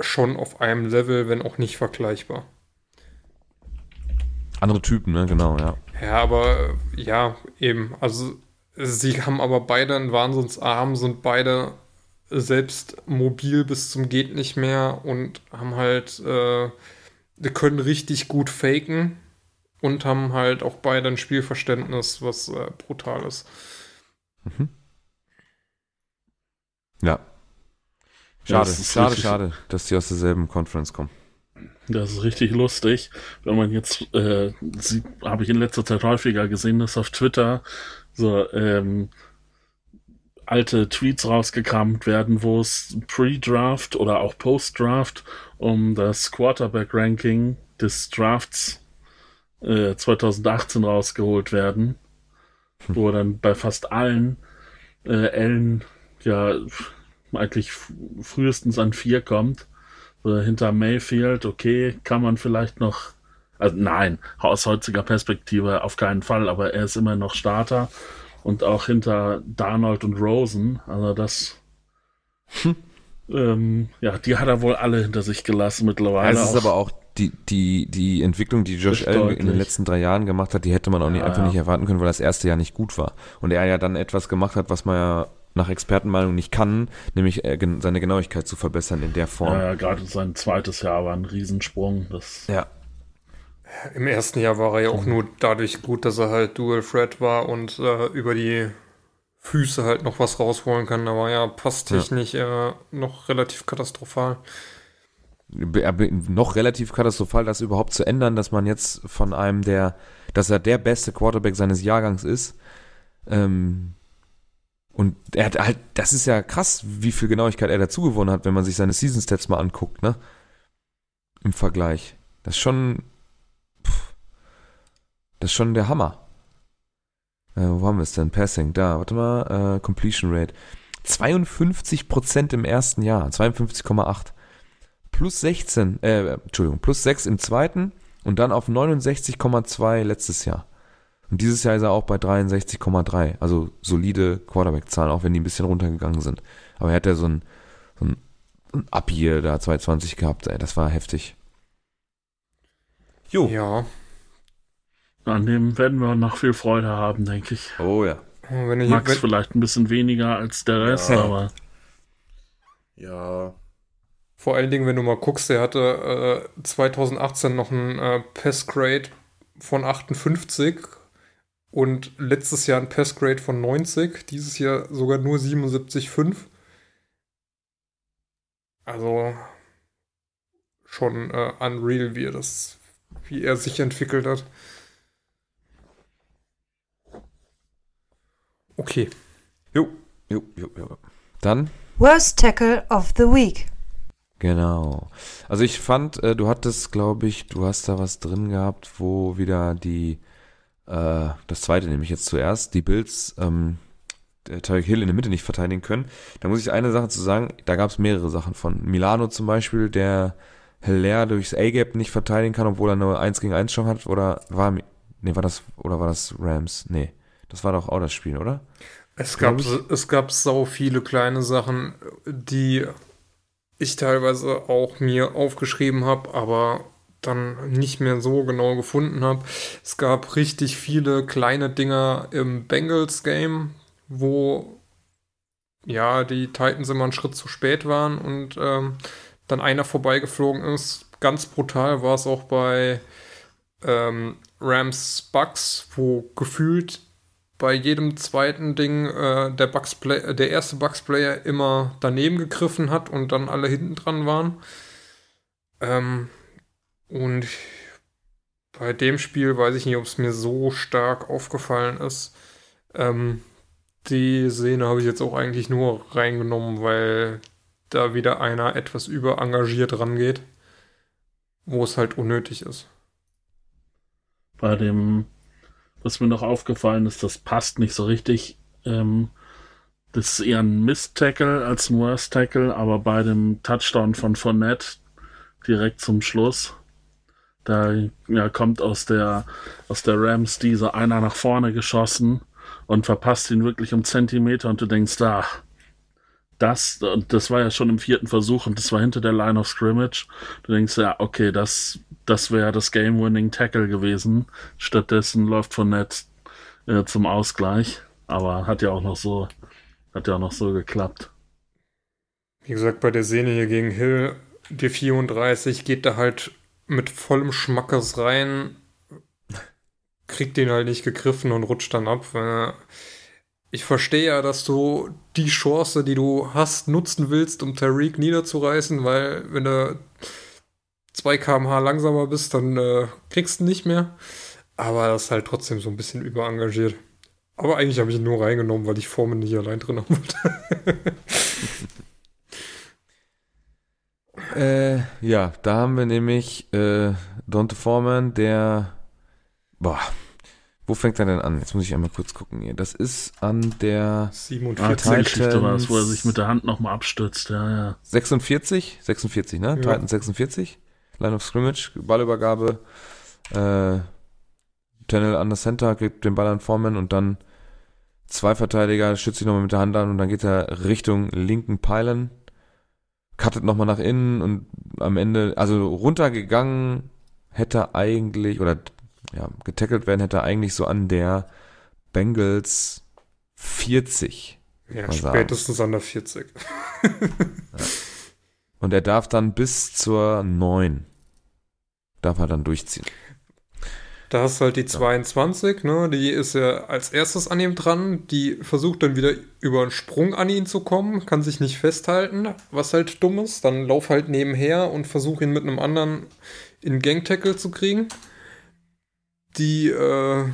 schon auf einem Level, wenn auch nicht vergleichbar. Andere Typen, ne? Genau, ja. Ja, aber ja, eben. Also sie haben aber beide einen Wahnsinnsarm, sind beide selbst mobil bis zum geht nicht mehr und haben halt, äh, können richtig gut faken und haben halt auch beide ein Spielverständnis, was äh, brutal ist. Mhm. Ja. Schade, ist schade, schade, dass die aus derselben Conference kommen. Das ist richtig lustig. Wenn man jetzt äh, habe ich in letzter Zeit häufiger gesehen, dass auf Twitter so ähm, alte Tweets rausgekramt werden, wo es Pre-Draft oder auch Post-Draft um das Quarterback-Ranking des Drafts äh, 2018 rausgeholt werden, wo dann bei fast allen äh, Ellen ja eigentlich frühestens an vier kommt. So, hinter Mayfield, okay, kann man vielleicht noch, also nein, aus heutiger Perspektive auf keinen Fall, aber er ist immer noch Starter und auch hinter Darnold und Rosen, also das, ähm, ja, die hat er wohl alle hinter sich gelassen mittlerweile. es ist aber auch die, die, die Entwicklung, die Josh Allen in den letzten drei Jahren gemacht hat, die hätte man auch nicht, Ja, einfach ja. nicht erwarten können, weil das erste Jahr nicht gut war. Und er ja dann etwas gemacht hat, was man ja nach Expertenmeinung nicht kann, nämlich äh, seine Genauigkeit zu verbessern in der Form. ja, ja, gerade sein zweites Jahr war ein Riesensprung. Das, Ja, Im ersten Jahr war er ja auch nur dadurch gut, dass er halt Dual Threat war und äh, über die Füße halt noch was rausholen kann. Da war ja passtechnisch äh, noch relativ katastrophal. noch relativ katastrophal, das überhaupt zu ändern, dass man jetzt von einem, der, dass er der beste Quarterback seines Jahrgangs ist. Ähm, und er hat halt, das ist ja krass, wie viel Genauigkeit er dazu gewonnen hat, wenn man sich seine Season Stats mal anguckt, ne? Im Vergleich. Das ist schon, das ist schon der Hammer. Äh, wo haben wir es denn? Passing, da, warte mal, äh, Completion Rate. 52% im ersten Jahr, 52,8. Plus 16, äh, Entschuldigung, plus 6 im zweiten und dann auf 69,2 letztes Jahr. Und dieses Jahr ist er auch bei 63,3. Also solide Quarterback-Zahlen, auch wenn die ein bisschen runtergegangen sind. Aber er hat ja so ein, so ein, ein Up-Year da 220 gehabt, ey, das war heftig. Jo. Ja. An dem werden wir noch viel Freude haben, denke ich. Oh ja. Wenn ich, Max wenn, vielleicht ein bisschen weniger als der Rest, Ja. aber Ja, vor allen Dingen, wenn du mal guckst, der hatte äh, 2018 noch ein äh, Passgrade von 58 und letztes Jahr ein Passgrade von 90, dieses Jahr sogar nur 77,5. Also schon äh, unreal, wie er das, wie er sich entwickelt hat. Okay. Jo, jo, jo, jo. Dann Worst Tackle of the Week. Genau. Also ich fand, äh, du hattest, glaube ich, du hast da was drin gehabt, wo wieder die, äh, das zweite nehme ich jetzt zuerst, die Bills, ähm, der Tyreek Hill in der Mitte nicht verteidigen können. Da muss ich eine Sache zu sagen, da gab es mehrere Sachen von. Milano zum Beispiel, der Hilaire durchs A-Gap nicht verteidigen kann, obwohl er nur 1 gegen 1 schon hat, oder war, nee, war das, oder war das Rams? Nee. Das war doch auch das Spiel, oder? Es gab, es gab sau viele kleine Sachen, die ich teilweise auch mir aufgeschrieben habe, aber dann nicht mehr so genau gefunden habe. Es gab richtig viele kleine Dinger im Bengals-Game, wo ja die Titans immer einen Schritt zu spät waren und ähm, dann einer vorbeigeflogen ist. Ganz brutal war es auch bei ähm, Rams Bucks, wo gefühlt bei jedem zweiten Ding äh, der, Bucks Play der erste Bucks-Player immer daneben gegriffen hat und dann alle hinten dran waren. Ähm, und bei dem Spiel weiß ich nicht, ob es mir so stark aufgefallen ist. Ähm, die Szene habe ich jetzt auch eigentlich nur reingenommen, weil da wieder einer etwas überengagiert rangeht, wo es halt unnötig ist. bei dem, was mir noch aufgefallen ist, das passt nicht so richtig. Ähm, das ist eher ein Mist-Tackle als ein Worst-Tackle, aber bei dem Touchdown von Fournette direkt zum Schluss, da ja, kommt aus der, aus der Rams dieser einer nach vorne geschossen und verpasst ihn wirklich um Zentimeter und du denkst, ah, das, und das war ja schon im vierten Versuch und das war hinter der Line of Scrimmage. Du denkst ja, okay, das, das wäre das Game-Winning Tackle gewesen. Stattdessen läuft von Netz äh, zum Ausgleich. Aber hat ja auch noch so, hat ja auch noch so geklappt. Wie gesagt, bei der Szene hier gegen Hill, die 34, geht da halt mit vollem Schmackes rein, kriegt den halt nicht gegriffen und rutscht dann ab. Weil Ich verstehe ja, dass du die Chance, die du hast, nutzen willst, um Tariq niederzureißen, weil wenn du 2 km/h langsamer bist, dann äh, kriegst du nicht mehr. Aber das ist halt trotzdem so ein bisschen überengagiert. Aber eigentlich habe ich ihn nur reingenommen, weil ich Formen nicht allein drin haben wollte. Äh, ja, da haben wir nämlich äh, Dante Foreman, der. Boah, wo fängt er denn an? Jetzt muss ich einmal kurz gucken hier. Das ist an der 47. Ah, Geschichte war es, wo er sich mit der Hand nochmal abstürzt. Ja, ja. 46, 46, ne? Ja. Titans 46. Line of Scrimmage, Ballübergabe. Äh, Tennell an das Center, gibt den Ball an Foreman und dann zwei Verteidiger, schützt sich nochmal mit der Hand an und dann geht er Richtung linken Pylon, cuttet nochmal nach innen und am Ende, also runtergegangen hätte er eigentlich, oder ja, getackelt werden hätte er eigentlich so an der Bengals 40. Ja, Mal sagen. spätestens an der 40. Und er darf dann bis zur 9 darf er dann durchziehen. Da hast du halt die 22, ne? Die ist ja als erstes an ihm dran. Die versucht dann wieder über einen Sprung an ihn zu kommen, kann sich nicht festhalten, was halt dumm ist. Dann lauf halt nebenher und versuch ihn mit einem anderen in Gang-Tackle zu kriegen. Die äh,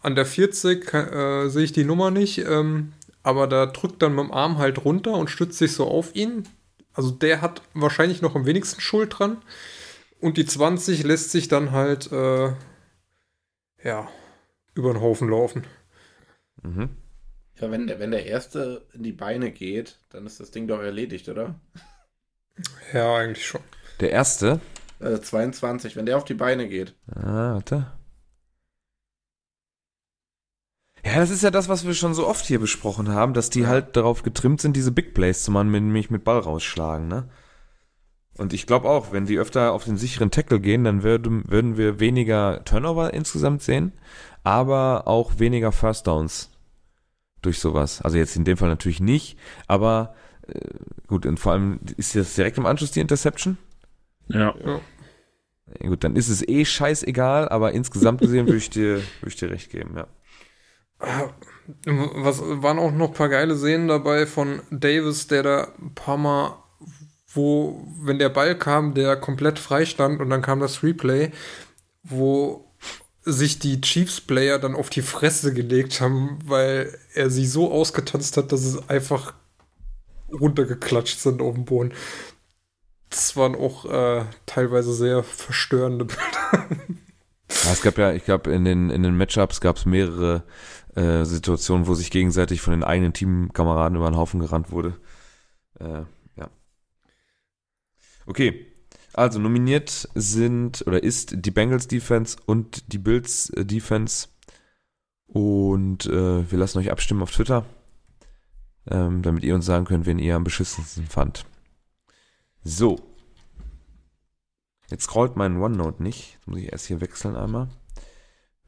an der 40 äh, sehe ich die Nummer nicht, ähm, aber da drückt dann mit dem Arm halt runter und stützt sich so auf ihn. Also der hat wahrscheinlich noch am wenigsten Schuld dran. Und die 20 lässt sich dann halt äh, ja, über den Haufen laufen. Mhm. Ja, wenn der, wenn der Erste in die Beine geht, dann ist das Ding doch erledigt, oder? Ja, eigentlich schon. Der erste. Äh, 22, wenn der auf die Beine geht. Ah, warte. Ja, das ist ja das, was wir schon so oft hier besprochen haben, dass die halt darauf getrimmt sind, diese Big Plays zu machen, nämlich mit Ball rausschlagen, ne? Und ich glaube auch, wenn die öfter auf den sicheren Tackle gehen, dann würden, würden wir weniger Turnover insgesamt sehen, aber auch weniger First Downs durch sowas. Also jetzt in dem Fall natürlich nicht, aber äh, gut, und vor allem ist das direkt im Anschluss die Interception? Ja. Ja. Ja, gut, dann ist es eh scheißegal, aber insgesamt gesehen würde ich dir, würde ich dir recht geben, ja. Was waren auch noch ein paar geile Szenen dabei von Davis, der da ein paar Mal, wo, wenn der Ball kam, der komplett frei stand und dann kam das Replay, wo sich die Chiefs-Player dann auf die Fresse gelegt haben, weil er sie so ausgetanzt hat, dass es einfach runtergeklatscht sind auf dem Boden. Das waren auch äh, teilweise sehr verstörende Bilder. Ja, es gab ja, ich glaube, in den, in den Matchups gab es mehrere äh, Situationen, wo sich gegenseitig von den eigenen Teamkameraden über den Haufen gerannt wurde. Äh, ja. Okay. Also nominiert sind oder ist die Bengals Defense und die Bills äh, Defense. Und äh, wir lassen euch abstimmen auf Twitter, ähm, damit ihr uns sagen könnt, wen ihr am beschissensten fand. So. Jetzt scrollt mein OneNote nicht. Jetzt muss ich erst hier wechseln einmal.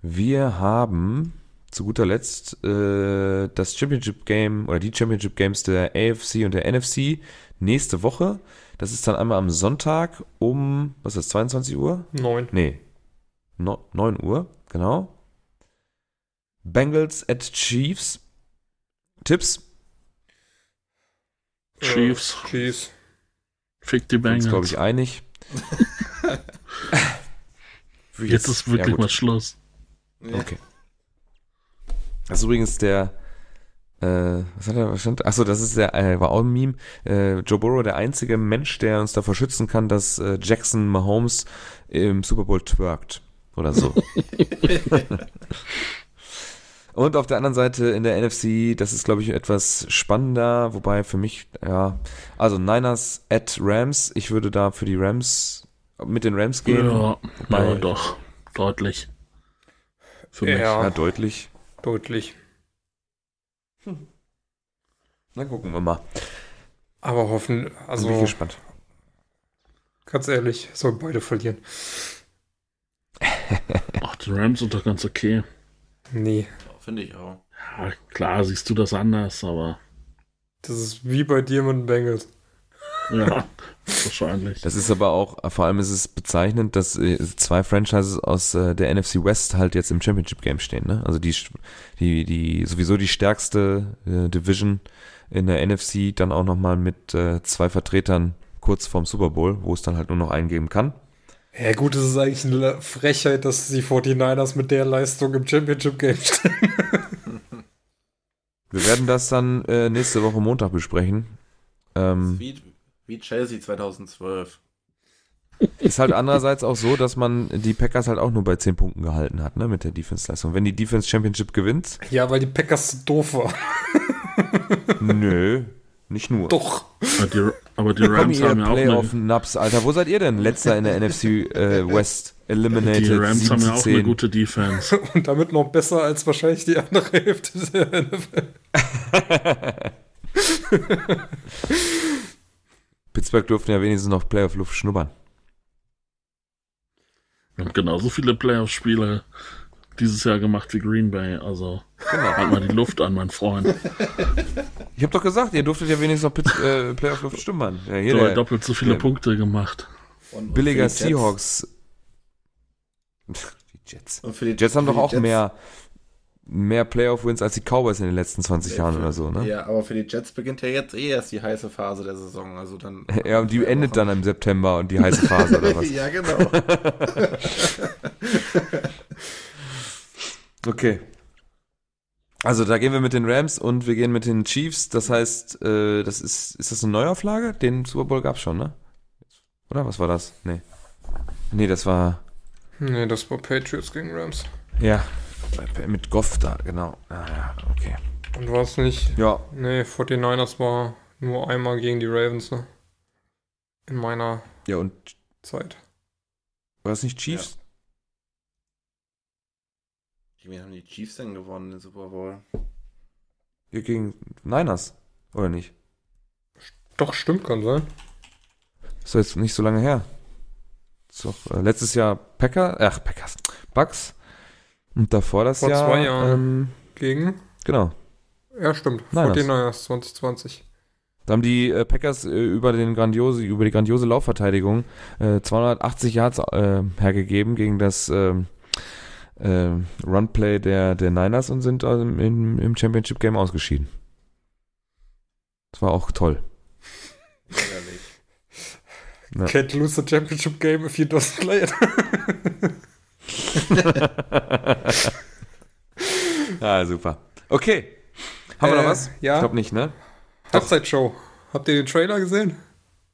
Wir haben zu guter Letzt äh, das Championship Game oder die Championship Games der AFC und der NFC nächste Woche. Das ist dann einmal am Sonntag um, was ist das, 22 Uhr? Neun. Nee. No, 9 Uhr, genau. Bengals at Chiefs. Tipps? Chiefs. Äh, Chiefs. Fick die Uns, glaube Bengals. ich, einig. Ich Jetzt ist wirklich ja, mal Schluss. Okay. Das ist übrigens der, äh, was hat er, was stand? Achso, das ist der, äh, war auch ein Meme. Äh, Joe Burrow, der einzige Mensch, der uns davor schützen kann, dass äh, Jackson Mahomes im Super Bowl twerkt. Oder so. Und auf der anderen Seite in der NFC, das ist, glaube ich, etwas spannender, wobei für mich, ja, also Niners at Rams, ich würde da für die Rams, mit den Rams gehen. Ja, Wobei- ja, doch. Deutlich. Für mich. Ja. Ja, deutlich. Deutlich. Dann gucken wir mal. Aber hoffen, Also, bin ich gespannt. ganz ehrlich, sollen beide verlieren. Ach, die Rams sind doch ganz okay. Nee. Finde ich auch. Ja, klar siehst du das anders, aber Das ist wie bei dir mit den Bengals. Ja, wahrscheinlich. Das ist aber auch, vor allem ist es bezeichnend, dass äh, zwei Franchises aus äh, der NFC West halt jetzt im Championship Game stehen. Ne? Also die, die, die sowieso die stärkste äh, Division in der NFC, dann auch nochmal mit zwei Vertretern kurz vorm Super Bowl, wo es dann halt nur noch einen geben kann. Ja gut, es ist eigentlich eine Frechheit, dass die 49ers mit der Leistung im Championship Game stehen. Wir werden das dann äh, nächste Woche Montag besprechen. Ähm, Wie, Chelsea 2012. ist halt andererseits auch so, dass man die Packers halt auch nur bei 10 Punkten gehalten hat, ne, mit der Defense-Leistung. Wenn die Defense Championship gewinnt, Ja, weil die Packers so doof waren. nö, nicht nur. Doch. Aber die, aber die Rams haben ja auch eine, Playoff-Naps, Alter. Wo seid ihr denn? Letzter in der NFC äh, West. Eliminated. die Rams 7 haben ja auch 10. eine gute Defense. Und damit noch besser als wahrscheinlich die andere Hälfte der NFL. Pittsburgh durften ja wenigstens noch Playoff-Luft schnuppern. Wir haben genauso viele Playoff-Spiele dieses Jahr gemacht wie Green Bay. Also Genau. halt mal die Luft an, mein Freund. Ich hab doch gesagt, ihr durftet ja wenigstens noch Pitts äh, Playoff-Luft schnuppern. Ja, hier So, der doppelt so viele der- Punkte gemacht. Und, und billiger für die Jets- Seahawks. Jets. Und für die Jets haben für doch die auch Jets- mehr, mehr Playoff-Wins als die Cowboys in den letzten 20 Jahren oder so, ne? Ja, aber für die Jets beginnt ja jetzt eh erst die heiße Phase der Saison. Also dann. Ja, und die endet dann im September und die heiße Phase oder was? ja, genau. Okay. Also da gehen wir mit den Rams und wir gehen mit den Chiefs. Das heißt, äh, das ist, ist das eine Neuauflage? Den Super Bowl gab's schon, ne? Oder was war das? Nee. Nee, das war, Nee, das war Patriots gegen Rams. ja, mit Goff da, genau. Ah, ja, okay. Und war es nicht. Ja, Nee, 49ers war nur einmal gegen die Ravens, ne? In meiner ja, und Zeit. war das nicht Chiefs? Wie haben die Chiefs denn gewonnen den Super Bowl? Ja. Gegen Niners, oder nicht? Doch, stimmt, kann sein. Ist doch jetzt nicht so lange her. Ist doch, äh, letztes Jahr Packer, ach, Packers, Bucks. Und davor das Vor Jahr, zwei Jahren. Ähm, Gegen? genau. Ja, stimmt. Niners. 49ers 2020. Da haben die äh, Packers äh, über, den grandiose, über die grandiose Laufverteidigung äh, 280 Yards äh, hergegeben gegen das ähm, äh, Runplay der, der Niners und sind äh, im, im Championship Game ausgeschieden. Das war auch toll. Ärgerlich. Ja. Can't lose the championship game if you don't play it. ah, super. Okay. Haben wir noch Äh, was? ja. Ich glaube nicht, ne? Halbzeitshow. Habt ihr den Trailer gesehen?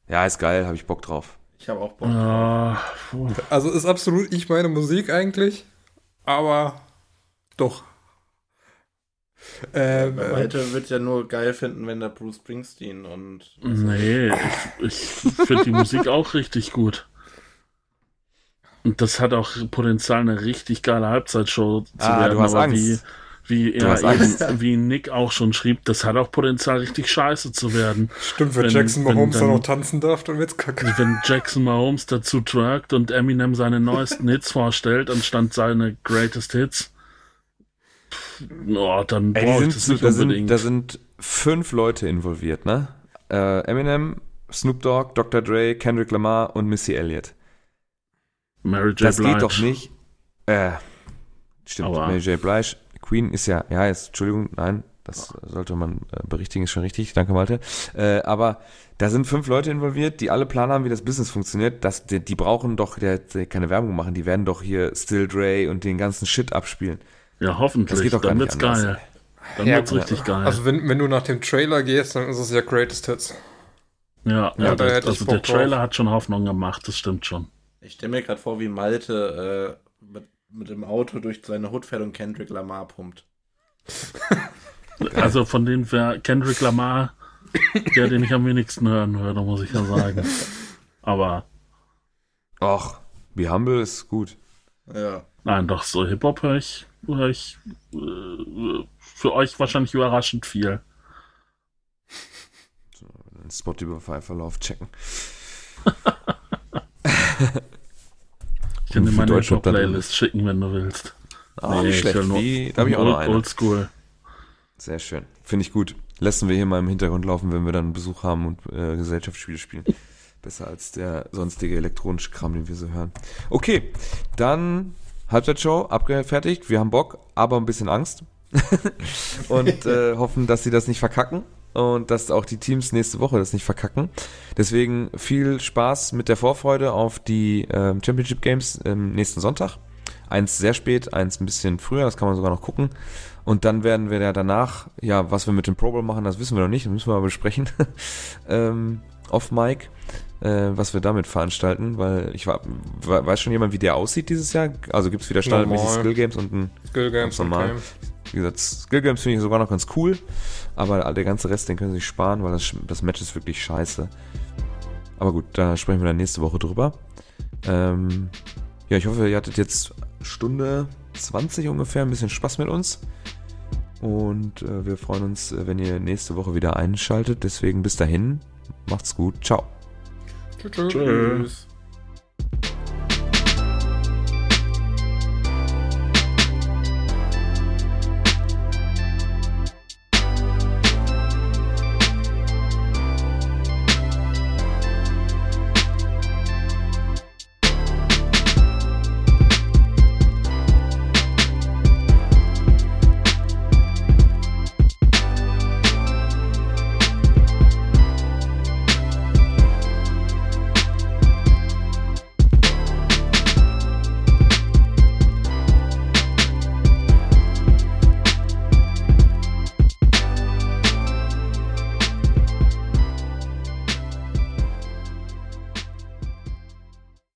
Ja, ist geil, habe ich Bock drauf. Ich habe auch Bock. Ja, puh. Also ist absolut nicht meine Musik eigentlich, aber doch. Ähm, äh, Malte wird ja nur geil finden, wenn da Bruce Springsteen und. nee, ich, ich finde die Musik auch richtig gut. Und das hat auch Potenzial, eine richtig geile Halbzeitshow zu Ah, werden. du hast aber Angst. wie, wie, Du hast Angst. eben, wie Nick auch schon schrieb, das hat auch Potenzial, richtig scheiße zu werden. stimmt, wenn, wenn- Jackson wenn Mahomes dann dann- noch tanzen darf, dann wird's kacke. Wenn Jackson Mahomes dazu trackt und Eminem seine neuesten Hits vorstellt, anstatt seine Greatest Hits, pff, oh, dann Ey, brauche ich das nicht da, sind, da sind fünf Leute involviert, ne? Äh, Eminem, Snoop Dogg, Dr. Dre, Kendrick Lamar und Missy Elliott. Mary J. Das Blige. geht doch nicht. Äh, stimmt, Aber- Mary J. Blige. Queen ist ja, ja, jetzt, Entschuldigung, nein, das sollte man äh, berichtigen, ist schon richtig, danke Malte. Äh, aber da sind fünf Leute involviert, die alle Plan haben, wie das Business funktioniert. Das, die, die brauchen doch der, der, keine Werbung machen, die werden doch hier Still Dre und den ganzen Shit abspielen. Ja, Das hoffentlich. geht doch dann wird's anders. geil. Dann Ja, wird's richtig geil. Also wenn, wenn du nach dem Trailer gehst, dann ist es ja Greatest Hits. ja, ja, ja, da das, also der Trailer drauf. hat schon Hoffnung gemacht, das stimmt schon. Ich stelle mir gerade vor, wie Malte äh, mit, mit dem Auto durch seine Hood fährt und Kendrick Lamar pumpt. Also von dem wäre Kendrick Lamar der, den ich am wenigsten hören würde, muss ich ja sagen. Aber Och, Be Humble ist gut. Ja. nein, doch, so Hip-Hop höre ich, höre ich äh, für euch wahrscheinlich überraschend viel. Den Spotify-Verlauf checken. Ich kann dir meine Deutschrap da drin Hip-Hop-Playlist schicken, wenn du willst. Ah, nicht ich schlecht. will nur- Wie, da habe ich auch noch Old, eine. Oldschool. Sehr schön. Finde ich gut. Lassen wir hier mal im Hintergrund laufen, wenn wir dann Besuch haben und äh, Gesellschaftsspiele spielen. Besser als der sonstige elektronische Kram, den wir so hören. Okay, dann Halbzeitshow abgefertigt. Wir haben Bock, aber ein bisschen Angst. und äh, hoffen, dass sie das nicht verkacken und dass auch die Teams nächste Woche das nicht verkacken. Deswegen viel Spaß mit der Vorfreude auf die ähm, Championship Games ähm, nächsten Sonntag. Eins sehr spät, eins ein bisschen früher, das kann man sogar noch gucken. Und dann werden wir ja danach, ja, was wir mit dem Pro Bowl machen, das wissen wir noch nicht, das müssen wir mal besprechen. ähm, off Mic, äh, was wir damit veranstalten, weil ich war, we- weiß schon jemand, wie der aussieht dieses Jahr? Also gibt es wieder standardmäßig. Skill Games und ein Skill Games normal. wie gesagt, Skill Games finde ich sogar noch ganz cool, aber der ganze Rest, den können sie sich sparen, weil das, das Match ist wirklich scheiße. Aber gut, da sprechen wir dann nächste Woche drüber. Ähm, ja, ich hoffe, ihr hattet jetzt Stunde 20 ungefähr ein bisschen Spaß mit uns. Und äh, wir freuen uns, äh, wenn ihr nächste Woche wieder einschaltet. Deswegen bis dahin, macht's gut, ciao. Tschüss. tschüss.